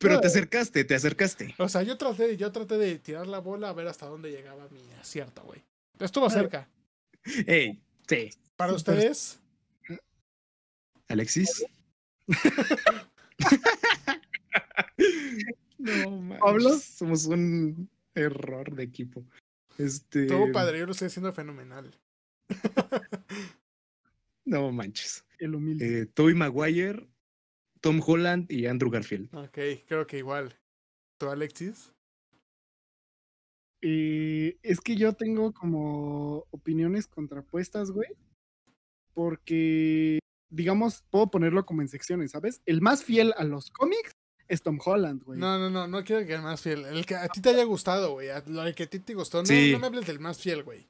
Pero te acercaste, te acercaste. O sea, yo traté, yo traté de tirar la bola a ver hasta dónde llegaba mi acierto, güey. Estuvo cerca. Ey, sí. ¿Para ustedes? Alexis. [LAUGHS] No, ¿Pablo? Somos un error de equipo. Este... Todo padre, yo lo estoy haciendo fenomenal. [LAUGHS] no manches. El humilde. Eh, Toby Maguire, Tom Holland y Andrew Garfield. Ok, creo que igual. ¿Tú, Alexis? Eh, es que yo tengo como opiniones contrapuestas, güey. Porque, digamos, puedo ponerlo como en secciones, ¿sabes? El más fiel a los cómics es Tom Holland, güey. No, no, no, no quiero que el más fiel. El que a ti te haya gustado, güey. Lo que a ti te gustó. No, no me hables del más fiel, güey.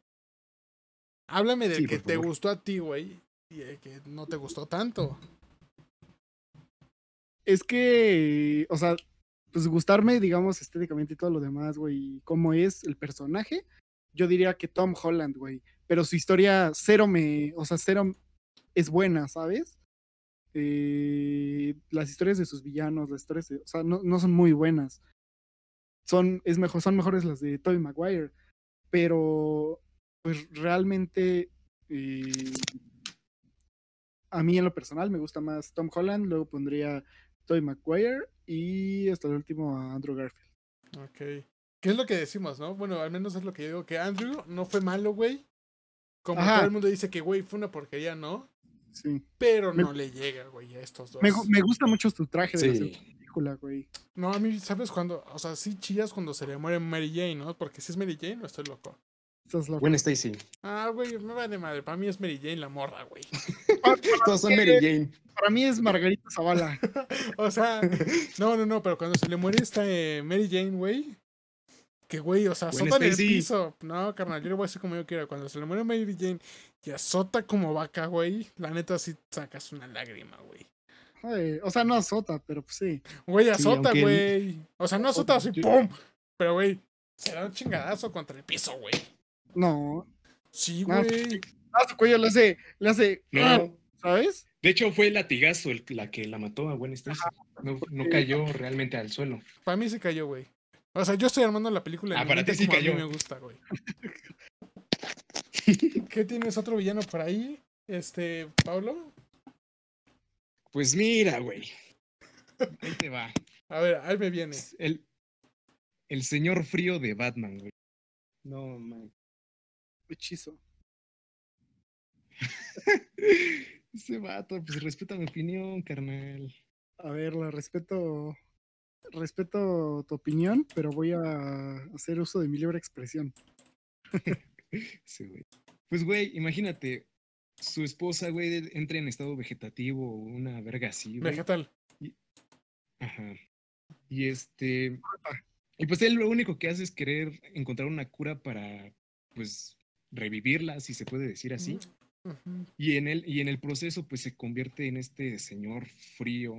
Háblame del que te gustó a ti, güey. Y el que no te gustó tanto. Es que, o sea, pues gustarme, digamos, estéticamente y todo lo demás, güey, cómo es el personaje, yo diría que Tom Holland, güey. Pero su historia cero me, o sea, cero es buena, ¿sabes? Eh, las historias de sus villanos, las historias, o sea, no, no, son muy buenas. Son, es mejor, son mejores las de Tobey Maguire, pero pues realmente eh, a mí en lo personal me gusta más Tom Holland, luego pondría Tobey Maguire y hasta el último a Andrew Garfield. Ok. ¿Qué es lo que decimos, no? Bueno, al menos es lo que yo digo, que Andrew no fue malo, güey. Como todo el mundo dice que, güey, fue una porquería, ¿no? Sí. Pero no le llega, güey, a estos dos. Me, me gusta mucho su traje de la película, güey. No, a mí, ¿sabes cuando? O sea, sí chillas cuando se le muere Mary Jane, ¿no? Porque si es Mary Jane, no estoy loco. Estás loco. Buena Stacy. Ah, güey, me va de madre. Para mí es Mary Jane la morra, güey. [LAUGHS] Todos son Mary Jane. Para mí es Margarita Zavala. [LAUGHS] o sea, no, no, no, pero cuando se le muere esta eh, Mary Jane, güey. Que güey, o sea, azota en el piso. No, carnal, yo le voy a decir como yo quiera. Cuando se le muere Mary Jane y azota como vaca, güey, la neta sí sacas una lágrima, güey. o sea, no azota, pero pues sí. Güey, azota, güey. O sea, no azota así, ¡pum! Pero, güey, se da un chingadazo contra el piso, güey. No. Sí, güey. Ah, su cuello le hace, le hace, no. ¿sabes? De hecho, fue el latigazo el, la que la mató a buen No, no cayó realmente al suelo. Para mí se cayó, güey. O sea, yo estoy armando la película. Ah, para ti sí cayó. A mí me gusta, güey. [LAUGHS] ¿Qué tienes otro villano por ahí? Este, Pablo. Pues mira, güey. Ahí te va. A ver, ahí me viene. El, el señor frío de Batman, güey. No, man. Hechizo. [LAUGHS] Ese vato, pues respeta mi opinión, carnal. A ver, la respeto. Respeto tu opinión, pero voy a hacer uso de mi libre expresión. [LAUGHS] sí, güey. Pues, güey, imagínate, su esposa, güey, entra en estado vegetativo, una verga así, güey. Vegetal. Ajá. Y este. Y pues él lo único que hace es querer encontrar una cura para, pues, revivirla, si se puede decir así. Y, en el, y en el proceso, pues se convierte en este señor frío.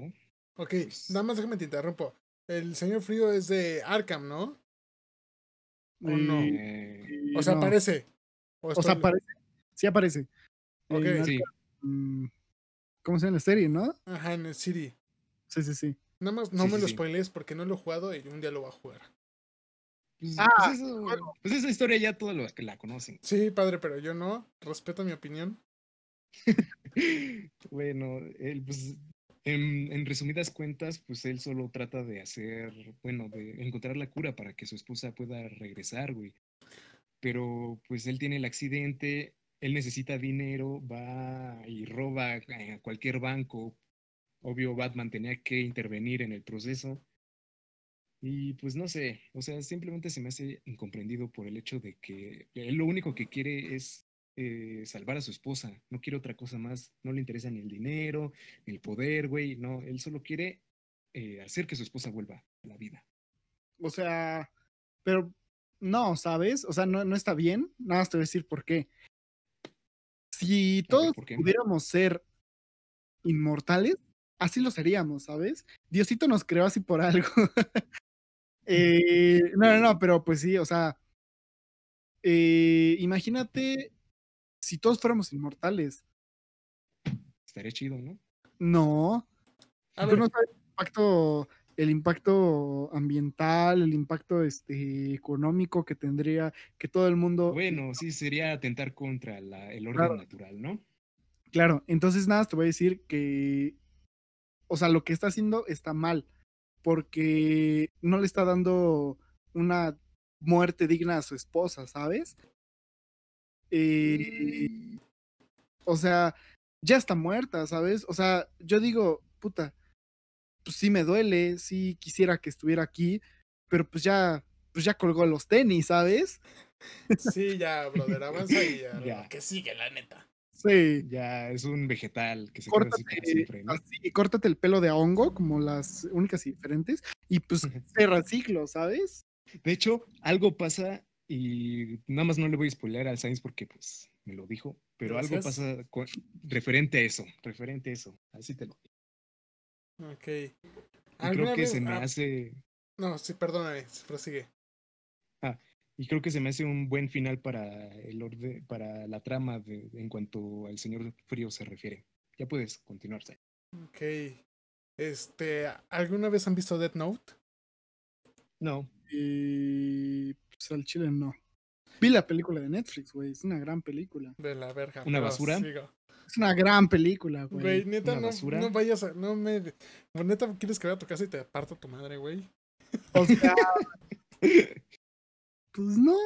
Ok, pues nada más déjame te interrumpo. El señor frío es de Arkham, ¿no? ¿O no? Eh, o sea, aparece. O, sea, aparece. Sí aparece. Ok. sí. Mm, ¿Cómo se llama la serie, no? Ajá, en el City. Sí, sí, sí. Nada más no me lo spoilees porque no lo he jugado y un día lo voy a jugar. Pues, ah, pues, pues, esa historia ya todos los que la conocen. Sí, padre, pero yo no. Respeto mi opinión. [LAUGHS] bueno, él, pues, en, en, resumidas cuentas, pues él solo trata de hacer, bueno, de encontrar la cura para que su esposa pueda regresar, güey. Pero pues él tiene el accidente, él necesita dinero, va y roba a cualquier banco. Obvio, Batman tenía que intervenir en el proceso y pues no sé, o sea, simplemente se me hace incomprendido por el hecho de que él lo único que quiere es eh, salvar a su esposa, no quiere otra cosa más, no le interesa ni el dinero, ni el poder, güey, no, él solo quiere eh, hacer que su esposa vuelva a la vida. O sea, pero no, ¿sabes? O sea, no, no está bien, nada más te voy a decir por qué. Si todos pudiéramos ser inmortales, así lo seríamos, ¿sabes? Diosito nos creó así por algo. [LAUGHS] Eh, no, no, no, pero pues sí, o sea, eh, imagínate si todos fuéramos inmortales. Estaría chido, ¿no? No. el impacto, el impacto ambiental, el impacto este, económico que tendría que todo el mundo. Bueno, sí, sería atentar contra el orden natural, ¿no? Claro, entonces nada, te voy a decir que, o sea, lo que está haciendo está mal porque no le está dando una muerte digna a su esposa, ¿sabes? Eh, mm. O sea, ya está muerta, ¿sabes? O sea, yo digo, puta, pues sí me duele, sí quisiera que estuviera aquí, pero pues ya, pues ya colgó los tenis, ¿sabes? Sí, ya, brother, avanza y ya, [LAUGHS] que sigue, la neta. Sí. Ya es un vegetal que se córtate, así siempre, córtate el pelo de hongo, como las únicas y diferentes, y pues se reciclo, ¿sabes? De hecho, algo pasa, y nada más no le voy a spoiler al Sainz porque pues me lo dijo, pero algo pasa referente a eso, referente a eso, así te lo digo. Ok. creo que se me hace... No, sí, perdóname, prosigue. Y creo que se me hace un buen final para el orden, para la trama de, en cuanto al Señor Frío se refiere. Ya puedes continuarse. Ok. Este, ¿alguna vez han visto Death Note? No. Y pues al chile no. Vi la película de Netflix, güey. Es una gran película. De la verga. ¿Una basura? Es una gran película, güey. Güey, neta, no, no, vayas a. No me. Neta, ¿quieres que vaya a tu casa y te aparto tu madre, güey? O sea. [LAUGHS] Pues no,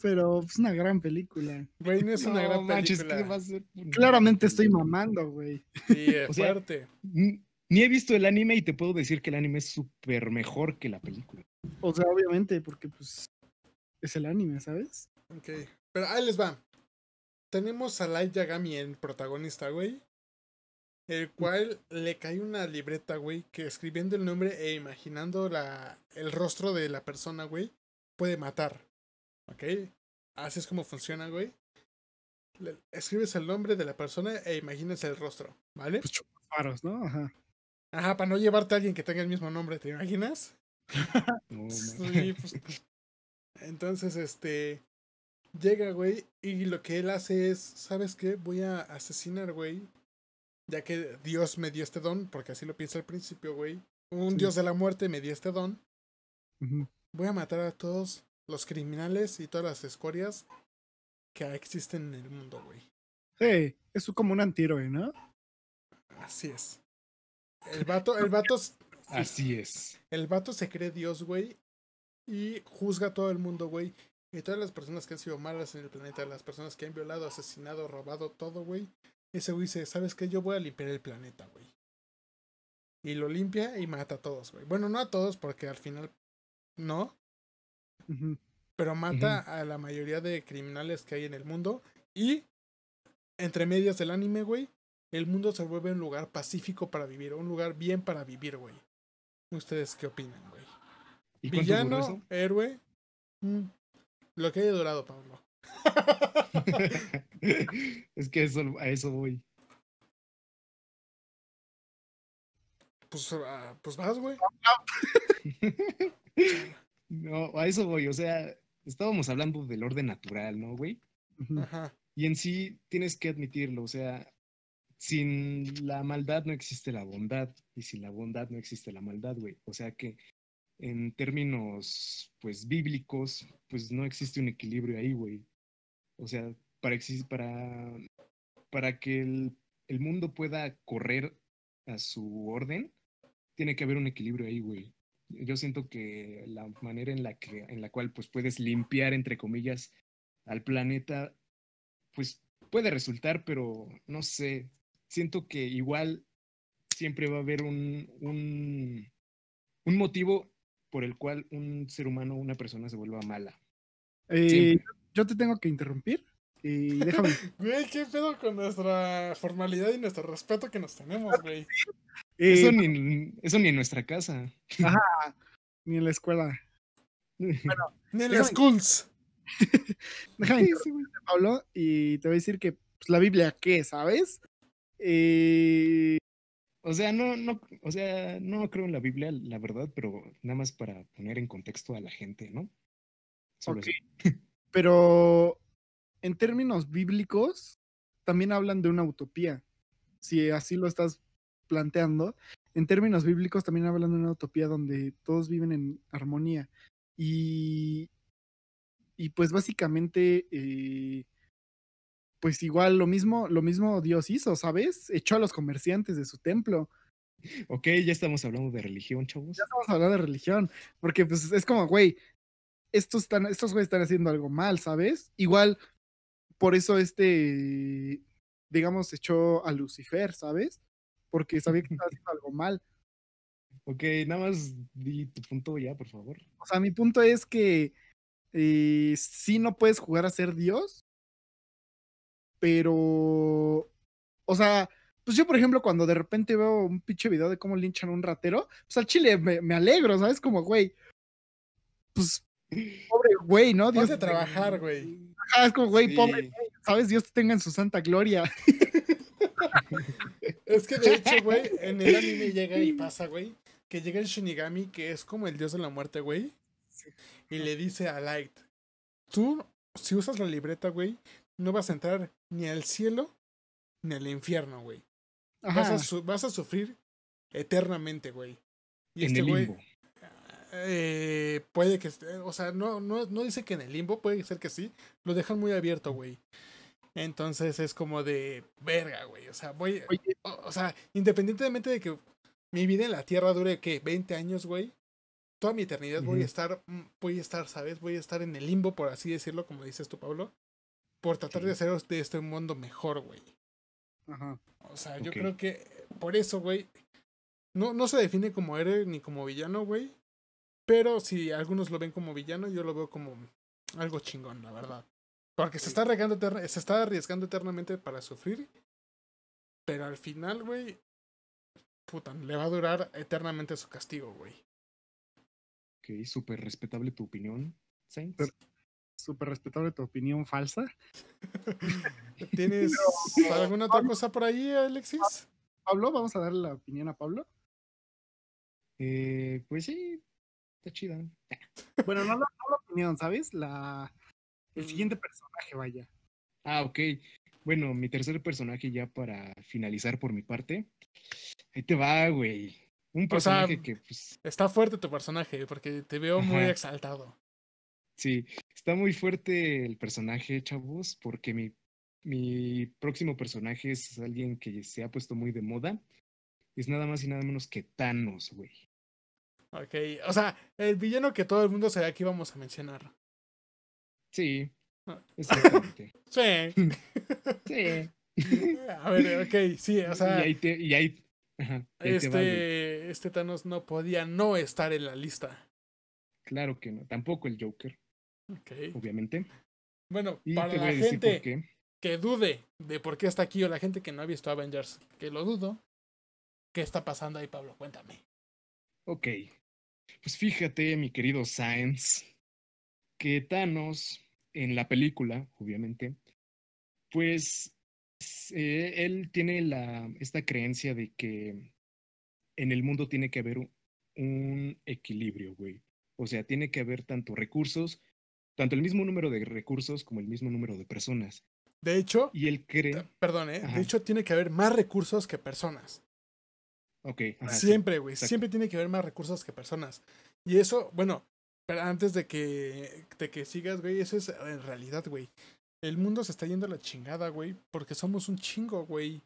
pero es una gran película. Güey, no es una gran película. Va a ser Claramente estoy mamando, güey. Sí, es [LAUGHS] fuerte. ni he visto el anime y te puedo decir que el anime es súper mejor que la película. O sea, obviamente, porque pues es el anime, ¿sabes? Ok, pero ahí les va. Tenemos a Light Yagami en protagonista, güey. el cual le cae una libreta, güey, que escribiendo el nombre e imaginando la, el rostro de la persona, güey, puede matar. ¿Ok? Así es como funciona, güey. escribes el nombre de la persona e imaginas el rostro, ¿vale? Pues faros, ¿no? Ajá. Ajá, para no llevarte a alguien que tenga el mismo nombre, ¿te imaginas? [LAUGHS] [LAUGHS] sí, pues, entonces, este. Llega, güey, y lo que él hace es, ¿sabes qué? Voy a asesinar, güey. Ya que Dios me dio este don, porque así lo piensa al principio, güey. Un Dios de la muerte me dio este don. Voy a matar a todos los criminales y todas las escorias que existen en el mundo, güey. Sí, es como un antihéroe, ¿no? Así es. El vato, el vato. Así es. El vato se cree Dios, güey. Y juzga a todo el mundo, güey. Y todas las personas que han sido malas en el planeta, las personas que han violado, asesinado, robado, todo, güey. Ese güey dice, ¿sabes qué? Yo voy a limpiar el planeta, güey. Y lo limpia y mata a todos, güey. Bueno, no a todos, porque al final no. Pero mata a la mayoría de criminales que hay en el mundo. Y, entre medias del anime, güey, el mundo se vuelve un lugar pacífico para vivir, un lugar bien para vivir, güey. ¿Ustedes qué opinan, güey? Villano, héroe, mm, lo que haya durado, Pablo. [LAUGHS] es que eso, a eso voy. Pues, uh, pues vas, güey. [LAUGHS] no, a eso voy. O sea, estábamos hablando del orden natural, ¿no, güey? Ajá. Y en sí tienes que admitirlo, o sea, sin la maldad no existe la bondad y sin la bondad no existe la maldad, güey. O sea que en términos, pues, bíblicos, pues no existe un equilibrio ahí, güey. O sea, para, para, para que el, el mundo pueda correr a su orden, tiene que haber un equilibrio ahí, güey. Yo siento que la manera en la que, en la cual, pues, puedes limpiar, entre comillas, al planeta, pues, puede resultar, pero no sé, siento que igual siempre va a haber un, un, un motivo por el cual un ser humano, una persona se vuelva mala. Eh, yo te tengo que interrumpir. Y [LAUGHS] déjame. Güey, qué pedo con nuestra formalidad y nuestro respeto que nos tenemos, güey. Eso, eh, ni, eso ni en nuestra casa. Ajá, [LAUGHS] ni en la escuela. Bueno, [LAUGHS] ni en las schools. [LAUGHS] déjame Pablo, y te voy a decir que pues, la Biblia, ¿qué? ¿Sabes? Eh, o sea, no, no, o sea, no creo en la Biblia, la verdad, pero nada más para poner en contexto a la gente, ¿no? pero en términos bíblicos, también hablan de una utopía. Si así lo estás planteando, en términos bíblicos también hablan de una utopía donde todos viven en armonía. Y, y pues básicamente eh, pues igual lo mismo, lo mismo Dios hizo, ¿sabes? Echó a los comerciantes de su templo. Ok, ya estamos hablando de religión, chavos. Ya estamos hablando de religión, porque pues es como, güey, estos, están, estos güeyes están haciendo algo mal, ¿sabes? Igual, por eso este, digamos, echó a Lucifer, ¿sabes? Porque sabía que estaba [LAUGHS] haciendo algo mal. Ok, nada más di tu punto ya, por favor. O sea, mi punto es que eh, si no puedes jugar a ser Dios, pero, o sea, pues yo, por ejemplo, cuando de repente veo un pinche video de cómo linchan a un ratero, pues al chile me, alegro, ¿sabes? Como, güey, pues, [LAUGHS] pobre güey, ¿no? Dios de trabajar, güey. es como, güey, pobre, ¿sabes? Dios te tenga en su santa gloria. [LAUGHS] es que de hecho, güey, [LAUGHS] en el anime llega y pasa, güey, que llega el Shinigami, que es como el dios de la muerte, güey, y le dice a Light, tú, si usas la libreta, güey, no vas a entrar ni al cielo ni al infierno, güey. Vas a, vas a sufrir eternamente, güey. Y en este el limbo. Eh, puede que, o sea, no, no, no dice que en el limbo, puede ser que sí, lo dejan muy abierto, güey. Entonces es como de verga, güey. O sea, voy, o, sea, independientemente de que mi vida en la tierra dure, ¿qué? 20 años, güey. Toda mi eternidad voy a estar, mm, voy a estar, ¿sabes? Voy a estar en el limbo, por así decirlo, como dices tú, Pablo por tratar de hacer de este mundo mejor, güey. Ajá. O sea, yo creo que por eso, güey, no, no se define como héroe ni como villano, güey. Pero si algunos lo ven como villano, yo lo veo como algo chingón, la verdad. Porque se está, arriesgando, se está arriesgando eternamente para sufrir Pero al final, güey, puta, le va a durar eternamente su castigo, güey. Ok, súper respetable tu opinión, Saints. Súper respetable tu opinión falsa. [LAUGHS] ¿Tienes alguna otra cosa por ahí, Alexis? Pablo, vamos a darle la opinión a Pablo. Eh, pues sí, está chida. Bueno, no la, opinión, ¿sabes? La, el siguiente personaje, vaya. Ah, ok. Bueno, mi tercer personaje ya para finalizar por mi parte. Ahí te va, güey. Un personaje que pues... Está fuerte tu personaje, porque te veo muy exaltado. Sí, está muy fuerte el personaje, chavos, porque mi, mi próximo personaje es alguien que se ha puesto muy de moda. Es nada más y nada menos que Thanos, güey. Ok, o sea, el villano que todo el mundo sabía que íbamos a mencionar. Sí, ah. exactamente. [LAUGHS] sí. [LAUGHS] sí. A ver, ok, sí, o sea. Y ahí, este, este Thanos no podía no estar en la lista. Claro que no, tampoco el Joker. Ok. Obviamente. Bueno, para la gente que dude de por qué está aquí o la gente que no ha visto Avengers, que lo dudo, ¿qué está pasando ahí, Pablo? Cuéntame. Ok. Pues fíjate, mi querido Science, que Thanos en la película, obviamente, pues eh, él tiene la, esta creencia de que en el mundo tiene que haber un, equilibrio, güey. O sea, tiene que haber tanto recursos, tanto el mismo número de recursos como el mismo número de personas. De hecho, y él cree. Perdón, ¿eh? De hecho, tiene que haber más recursos que personas. Ok. siempre, güey. siempre tiene que haber más recursos que personas. Y eso, bueno, pero antes de que, de que sigas, güey, eso es en realidad, güey. El mundo se está yendo a la chingada, güey, porque somos un chingo, güey.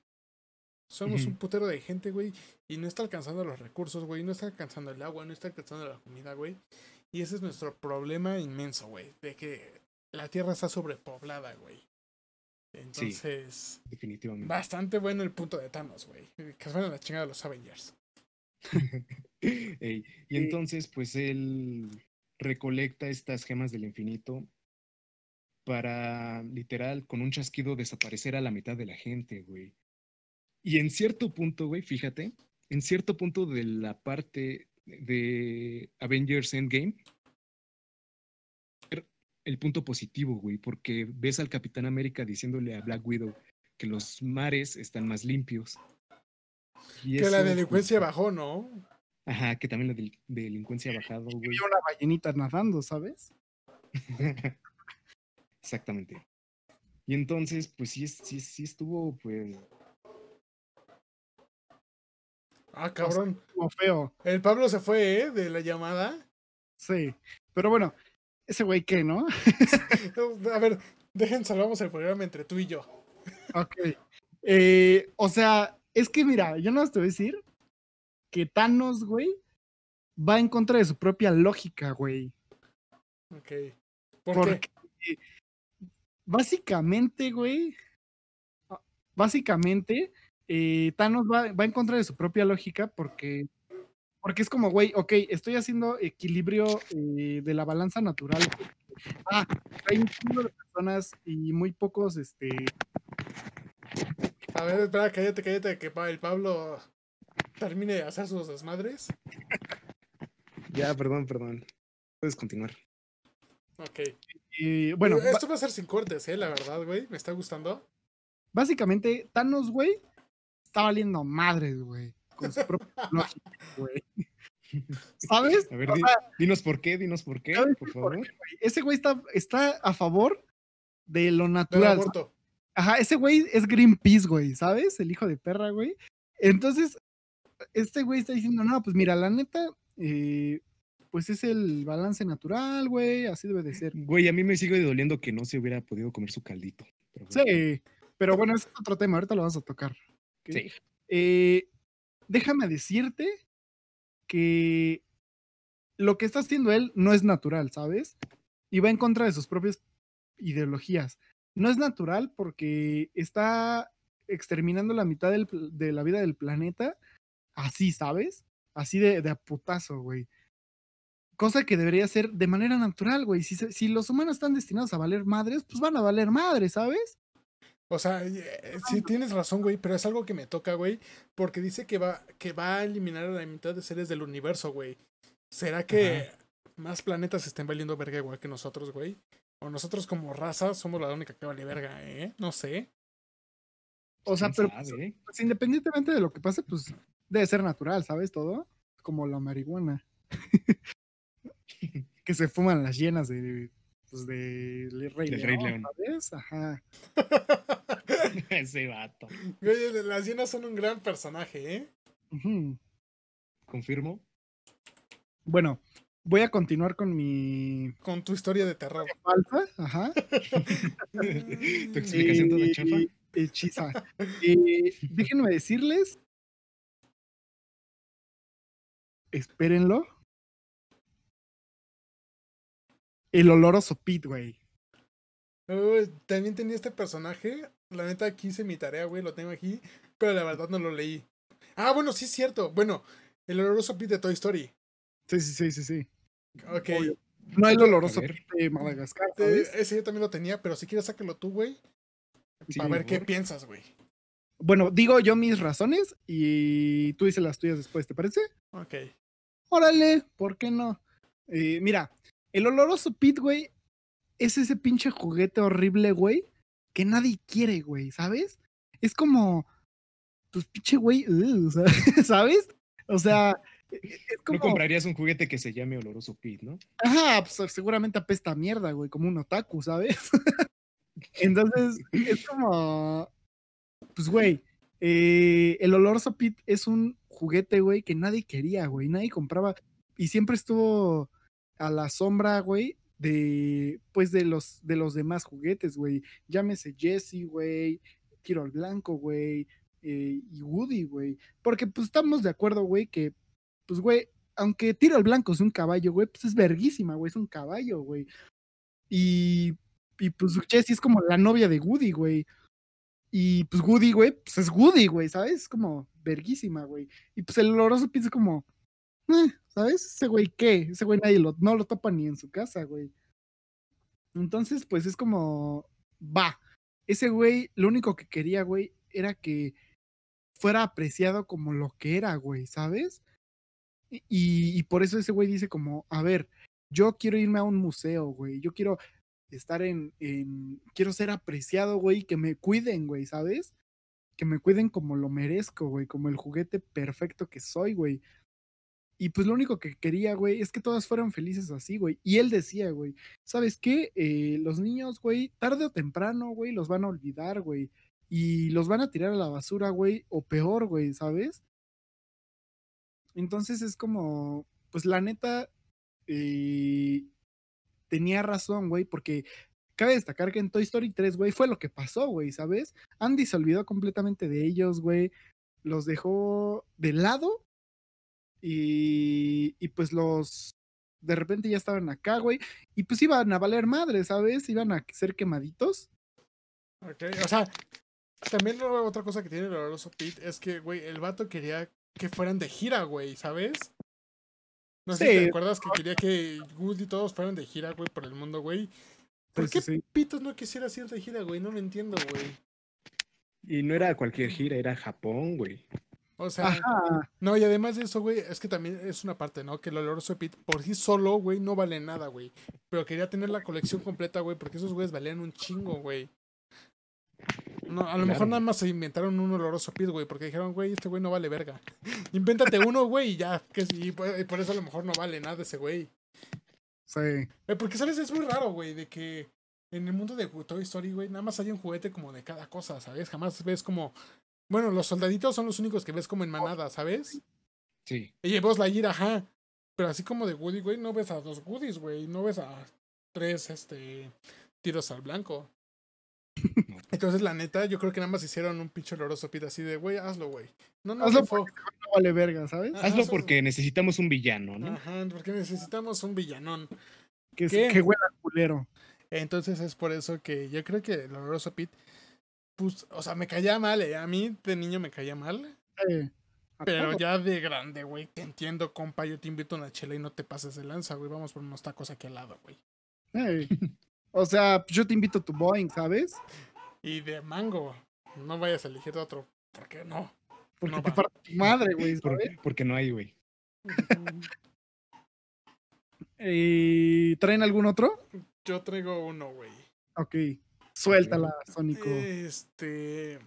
Somos un putero de gente, güey, y no está alcanzando los recursos, güey, no está alcanzando el agua, no está alcanzando la comida, güey. Y ese es nuestro problema inmenso, güey, de que la Tierra está sobrepoblada, güey. Entonces, definitivamente. Bastante bueno el punto de Thanos, güey. Que suena la chingada de los Avengers. [LAUGHS] y entonces, pues él recolecta estas gemas del infinito para, literal, con un chasquido desaparecer a la mitad de la gente, güey. Y en cierto punto, güey, fíjate, en cierto punto de la parte de Avengers Endgame, el punto positivo, güey, porque ves al Capitán América diciéndole a Black Widow que los mares están más limpios. que la delincuencia bajó, ¿no? Ajá, que también la delincuencia ha bajado, güey. Y una ballenita nadando, ¿sabes? [LAUGHS] Exactamente. Y entonces, pues sí, sí, sí estuvo, pues, Ah, cabrón. Como feo. El Pablo se fue, ¿eh? De la llamada. Sí. Pero bueno, ese güey qué, [LAUGHS] ¿no? A ver, dejen salvamos el programa entre tú y yo. Ok. Eh, o sea, es que mira, yo no te voy a decir que Thanos, güey, va en contra de su propia lógica, güey. Ok. ¿Por Porque básicamente, güey, básicamente eh, Thanos va, va, en contra de su propia lógica porque, porque es como, güey, ok, estoy haciendo equilibrio eh, de la balanza natural. Ah, hay un chingo de personas y muy pocos, este... A ver, espera, cállate, cállate, que el Pablo termine de hacer sus desmadres. Ya, perdón, perdón. Puedes continuar. Ok. Y, bueno. Esto va a ser sin cortes, eh, la verdad, güey. Me está gustando. Básicamente, Thanos, güey, está valiendo madres, güey. Con su propia [LAUGHS] lógica, güey. ¿Sabes? A ver, dinos por qué, dinos por qué, por favor. ese güey está, está a favor de lo natural. Ajá, ese güey es Greenpeace, güey, ¿sabes? El hijo de perra, güey. Entonces, este güey está diciendo, no, pues mira, la neta, eh, pues es el balance natural, güey, así debe de ser. Güey, a mí me sigue doliendo que no se hubiera podido comer su caldito. sí, pero bueno, ese es otro tema, ahorita lo vamos a tocar. Sí. Eh, déjame decirte que lo que está haciendo él no es natural, ¿sabes? Y va en contra de sus propias ideologías. No es natural porque está exterminando la mitad de la vida del planeta así, ¿sabes? Así de, de a putazo, güey. Cosa que debería ser de manera natural, güey. Si, si los humanos están destinados a valer madres, pues van a valer madres, ¿sabes? O sea, eh, sí tienes razón, güey, pero es algo que me toca, güey, porque dice que va, que va a eliminar a la mitad de seres del universo, güey. ¿Será que más planetas estén valiendo verga igual que nosotros, güey? O nosotros como raza somos la única que vale verga, ¿eh? No sé. O sea, pero pues, pues, independientemente de lo que pase, pues debe ser natural, ¿sabes? Todo. Como la marihuana. [LAUGHS] que se fuman las llenas de pues de Rey, León, ¿sabes? Ajá. [LAUGHS] Ese vato. las llenas son un gran personaje, ¿eh? Confirmo. Bueno, voy a continuar con mi. Con tu historia de terror. Falsa, ajá. [LAUGHS] tu explicación toda chafa. Hechiza. Eh, déjenme decirles. Espérenlo. El oloroso Pete, güey. también tenía este personaje. La neta, aquí hice mi tarea, güey. Lo tengo aquí. Pero la verdad no lo leí. Ah, bueno, sí es cierto. Bueno, el oloroso Pete de Toy Story. Sí, sí, sí, sí, sí. Ok. No hay el oloroso Pete de Madagascar. ese yo también lo tenía, pero si quieres sácalo tú, güey. para ver qué piensas, güey. Bueno, digo yo mis razones y tú dices las tuyas después, ¿te parece? Ok. Órale, ¿por qué no? Eh, mira, el oloroso Pit, güey, es ese pinche juguete horrible, güey, que nadie quiere, güey, ¿sabes? Es como, pues pinche güey, [LAUGHS] ¿sabes? O sea, e, e, es como... No comprarías un juguete que se llame oloroso Pit, ¿no? Ajá, pues seguramente apesta mierda, güey, como un otaku, ¿sabes? [LAUGHS] Entonces, es como, pues güey, eh, el oloroso Pit es un juguete, güey, que nadie quería, güey, nadie compraba y siempre estuvo a la sombra, güey, de, pues, de los, de los demás juguetes, güey. Llámese Jesse, güey, Tiro al Blanco, güey, eh, y Woody, güey. Porque, pues, estamos de acuerdo, güey, que, pues, güey, aunque Tiro al Blanco es un caballo, güey, pues es verguísima, güey, es un caballo, güey. Y, y, pues, Jessie es como la novia de Woody, güey. Y, pues, Woody, güey, pues es Woody, güey, ¿sabes? Es como verguísima, güey. Y, pues, el oloroso piensa como, eh, ¿sabes? Ese güey, ¿qué? Ese güey nadie lo, no lo topa ni en su casa, güey. Entonces, pues es como, va. Ese güey, lo único que quería, güey, era que fuera apreciado como lo que era, güey, ¿sabes? Y, y por eso ese güey dice como, a ver, yo quiero irme a un museo, güey, yo quiero estar en, quiero ser apreciado, güey, que me cuiden, güey, ¿sabes? Que me cuiden como lo merezco, güey, como el juguete perfecto que soy, güey. Y pues lo único que quería, güey, es que todas fueran felices así, güey. Y él decía, güey, ¿sabes qué? Eh, los niños, güey, tarde o temprano, güey, los van a olvidar, güey. Y los van a tirar a la basura, güey, o peor, güey, ¿sabes? Entonces es como, pues la neta, eh, tenía razón, güey, porque cabe destacar que en Toy Story 3, güey, fue lo que pasó, güey, ¿sabes? Andy se olvidó completamente de ellos, güey. Los dejó de lado y, y pues los de repente ya estaban acá, güey, y pues iban a valer madre, ¿sabes? Iban a ser quemaditos. Ok, o sea, también otra cosa que tiene el oloroso Pete es que, güey, el vato quería que fueran de gira, güey, ¿sabes? No sé si te acuerdas que quería que Woody y todos fueran de gira, güey, por el mundo, güey. ¿Por qué Pitos no quisiera ir de gira, güey? No lo entiendo, güey. Y no era cualquier gira, era Japón, güey. O sea, no, y además de eso, güey, es que también es una parte, ¿no? Que el oloroso Pete por sí solo, güey, no vale nada, güey. Pero quería tener la colección completa, güey, porque esos güeyes valían un chingo, güey. No, a lo mejor nada más se inventaron un oloroso Pete, güey, porque dijeron, güey, este güey no vale verga. [LAUGHS] Invéntate uno, güey, y ya. Que, y, por eso a lo mejor no vale nada ese güey. Sí. Eh, porque, ¿sabes? Es muy raro, güey, de que en el mundo de Toy Story, güey, nada más hay un juguete como de cada cosa, ¿sabes? Jamás ves como bueno, los soldaditos son los únicos que ves como en manada, ¿sabes? Sí. Y vos la ira, ajá. Pero así como de Woody, güey, no ves a dos Woodies, güey. No ves a tres, este, tiros al blanco. Entonces, la neta, yo creo que nada más hicieron un pinche oloroso pita así de, güey, hazlo, güey. No, no, hazlo porque no vale verga, ¿sabes? hazlo porque necesitamos un villano, ¿no? Ajá, porque necesitamos un villanón. Que, que huela culero. Entonces es por eso que yo creo que el oloroso pit pues, o sea, me caía mal, ¿eh? A mí de niño me caía mal. Pero ya de grande, güey, te entiendo, compa. Yo te invito a una chela y no te pases de lanza, güey. Vamos por unos tacos aquí al lado, güey. [LAUGHS] o sea, yo te invito a tu Boeing, ¿sabes? Y de mango. No vayas a elegir otro. ¿Por qué no? Porque te parte tu madre, güey. Porque no hay, güey. [LAUGHS] ¿Y traen algún otro? Yo traigo uno, güey. Ok. Suéltala, Sónico. Este.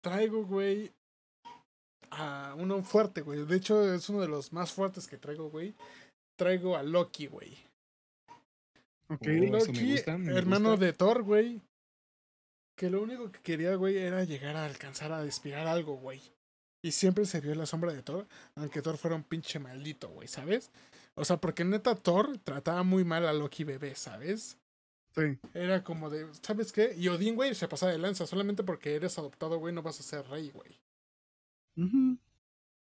Traigo, güey. A uno fuerte, güey. De hecho, es uno de los más fuertes que traigo, güey. Traigo a Loki, güey. Ok. Oh, Loki, hermano de Thor, güey. Que lo único que quería, güey, era llegar a alcanzar a despirar algo, güey. Y siempre se vio la sombra de Thor, aunque Thor fuera un pinche maldito, güey, ¿sabes? O sea, porque neta Thor trataba muy mal a Loki bebé, ¿sabes? Sí. Era como de, ¿sabes qué? Y Odín, güey, se pasaba de lanza. Solamente porque eres adoptado, güey, no vas a ser rey, güey.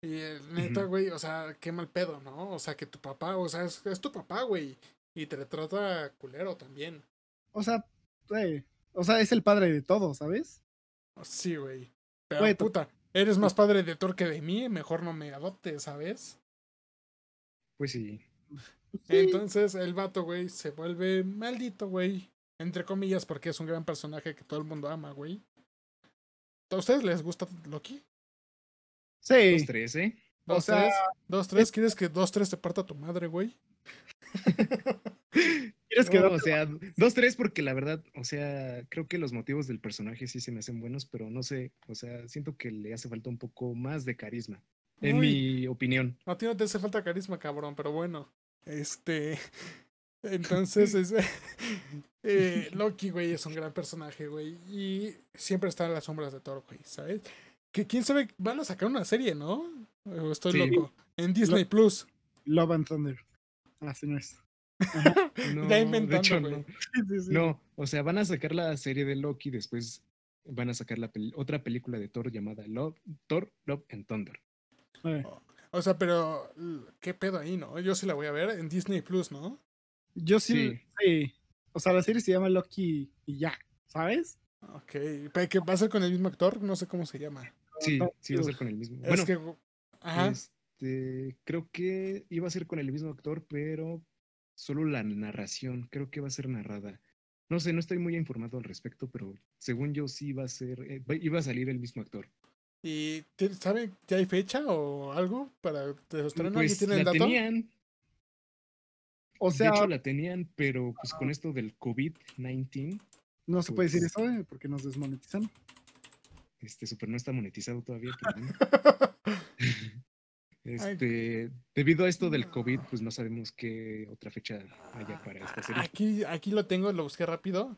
Y neta, güey, o sea, qué mal pedo, ¿no? O sea, que tu papá, o sea, es, tu papá, güey. Y te trata culero también. O sea, güey. O sea, es el padre de todo, ¿sabes? Sí, güey. Pero puta, eres más padre de Thor que de mí, mejor no me adoptes, ¿sabes? Pues sí. Entonces el vato, güey, se vuelve maldito, güey. Entre comillas, porque es un gran personaje que todo el mundo ama, güey. ¿A ustedes les gusta Loki? Sí. Dos, tres, ¿eh? Dos, o sea, tres. Dos, tres. ¿Quieres que dos, tres te parta tu madre, güey? ¿Quieres que no, o sea, dos, tres, porque la verdad, o sea, creo que los motivos del personaje sí se me hacen buenos, pero no sé, o sea, siento que le hace falta un poco más de carisma, en mi opinión. A ti no te hace falta carisma, cabrón, pero bueno. Este. [LAUGHS] Entonces, [LAUGHS] es, [LAUGHS] eh, Loki, güey, es un gran personaje, güey. Y siempre está en las sombras de Thor, güey, ¿sabes? Que quién sabe, van a sacar una serie, ¿no? estoy loco. En Disney Plus. Love and Thunder. Así no es. [LAUGHS] no, de hecho, no. [LAUGHS] no, o sea, van a sacar la serie de Loki, después van a sacar la otra película de Thor llamada Love, Thor, Love and Thunder. O sea, pero ¿qué pedo ahí, no? Yo sí la voy a ver en Disney Plus, ¿no? Yo sí, sí. O sea, la serie se llama Loki y ya, ¿sabes? Ok. ¿Qué va a ser con el mismo actor? No sé cómo se llama. Sí, sí va a ser con el mismo. Es que... Ajá. Este, creo que iba a ser con el mismo actor, pero solo la narración, creo que va a ser narrada. No sé, no estoy muy informado al respecto, pero según yo sí va a ser, eh, iba a salir el mismo actor. ¿Y saben que hay fecha o algo para demostrar? Pues tienen la tenían. O sea, de hecho la tenían, pero pues con esto del COVID-19. No se puede decir pues eso eh, porque nos desmonetizan. Este super no está monetizado todavía. [LAUGHS] este, debido a esto del COVID, pues no sabemos qué otra fecha haya para esta serie. Aquí, aquí lo tengo, lo busqué rápido.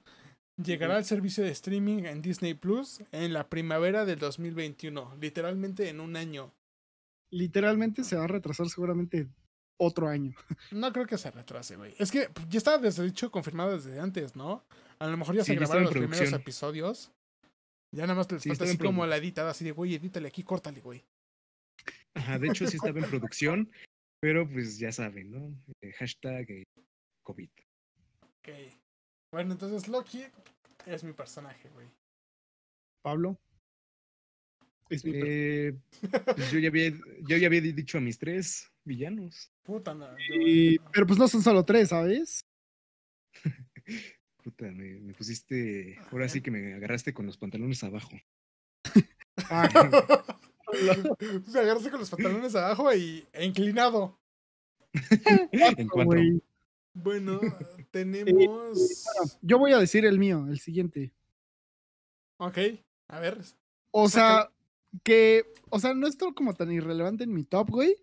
Llegará al servicio de streaming en Disney Plus en la primavera del 2021, literalmente en un año. Literalmente se va a retrasar seguramente otro año. [LAUGHS] No creo que se retrase, güey. Es que ya estaba desde dicho confirmado desde antes, ¿no? A lo mejor ya se grabaron los primeros episodios. Ya nada más les falta así como la editada, así de, güey, edítale aquí, córtale, güey. Ajá, de hecho sí estaba en producción, pero pues ya saben, ¿no? Eh, hashtag eh, COVID. Ok. Bueno, entonces Loki es mi personaje, güey. Pablo. Es mi eh, pues yo, ya había, yo ya había dicho a mis tres villanos. Puta, no, Pero pues no son solo tres, ¿sabes? [LAUGHS] Puta, me, pusiste. Ahora sí que me agarraste con los pantalones abajo. [LAUGHS] ah, [LAUGHS] me agarraste con los pantalones abajo y, e inclinado. [LAUGHS] en cuatro. Bueno, [LAUGHS] tenemos. yo voy a decir el mío, el siguiente. Ok, a ver. O sea, que. O sea, no es todo como tan irrelevante en mi top, güey.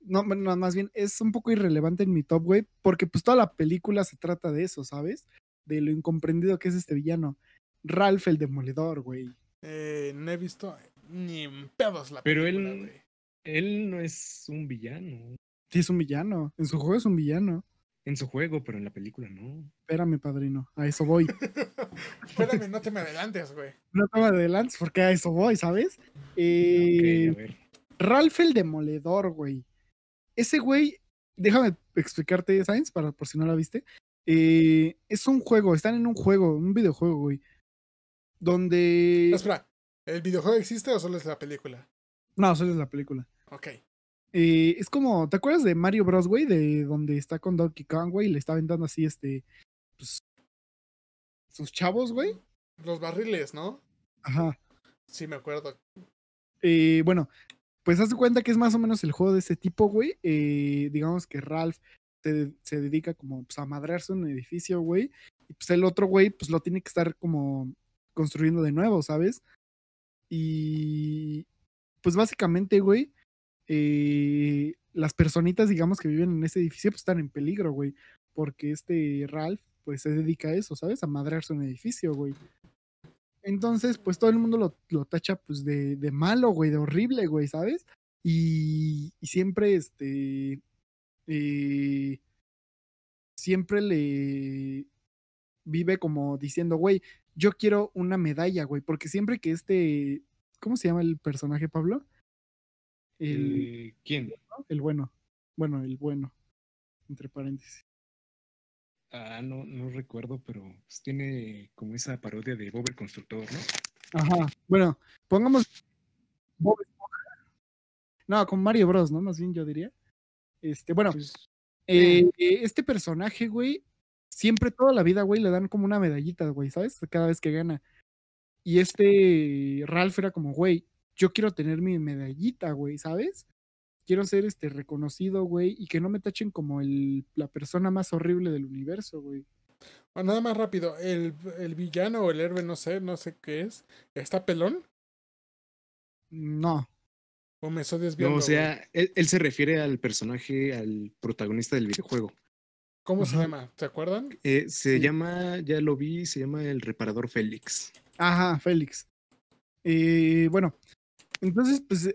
No, no, más bien es un poco irrelevante en mi top, güey, porque pues toda la película se trata de eso, ¿sabes? De lo incomprendido que es este villano. Ralph el Demoledor, güey. Eh, no he visto ni en pedos la Pero película, él, él no es un villano. Sí, es un villano. En su juego es un villano. En su juego, pero en la película no. Espérame, padrino, a eso voy. [LAUGHS] Espérame, no te me adelantes, güey. No te me adelantes porque a eso voy, ¿sabes? Eh, Ralph el Demoledor, güey. Ese güey, déjame explicarte, Science, para, por si no la viste. Eh, es un juego, están en un juego, un videojuego, güey. Donde. espera, ¿el videojuego existe o solo es la película? No, solo es la película. Ok. Eh, es como, ¿te acuerdas de Mario Bros, güey? De donde está con Donkey Kong, güey, y le está aventando así, este, pues, sus chavos, güey. Los barriles, ¿no? Ajá. Sí, me acuerdo. Eh, bueno, pues haz de cuenta que es más o menos el juego de ese tipo, güey. Eh, digamos que Ralph se, se dedica como pues, a madrearse un edificio, güey. Y pues el otro güey, pues lo tiene que estar como construyendo de nuevo, ¿sabes? Y pues básicamente, güey, eh, las personitas, digamos, que viven en ese edificio, pues están en peligro, güey. Porque este Ralph, pues se dedica a eso, ¿sabes? A madrearse un edificio, güey. Entonces, pues todo el mundo lo, lo tacha, pues, de, de, malo, güey, de horrible, güey, ¿sabes? Y, y siempre, este, eh, siempre le vive como diciendo, güey, yo quiero una medalla, güey, porque siempre que este, ¿cómo se llama el personaje, Pablo? El, eh, ¿Quién? El bueno. Bueno, el bueno. Entre paréntesis. Ah, no, no recuerdo, pero pues tiene como esa parodia de Bob el Constructor, ¿no? Ajá. Bueno, pongamos Bob No, con Mario Bros, ¿no? Más bien yo diría. Este, bueno, pues, eh, este personaje, güey, siempre toda la vida, güey, le dan como una medallita, güey, ¿sabes? Cada vez que gana. Y este Ralph era como, güey, yo quiero tener mi medallita, güey, ¿sabes? Quiero ser este reconocido, güey, y que no me tachen como el, la persona más horrible del universo, güey. O nada más rápido, el, el villano o el héroe, no sé, no sé qué es. ¿Está pelón? No. O me estoy desviando. No, o sea, él, él, se refiere al personaje, al protagonista del videojuego. ¿Cómo se llama? ¿Se acuerdan? Eh, se sí. llama, ya lo vi, se llama el reparador Félix. Ajá, Félix. Eh, bueno, entonces, pues,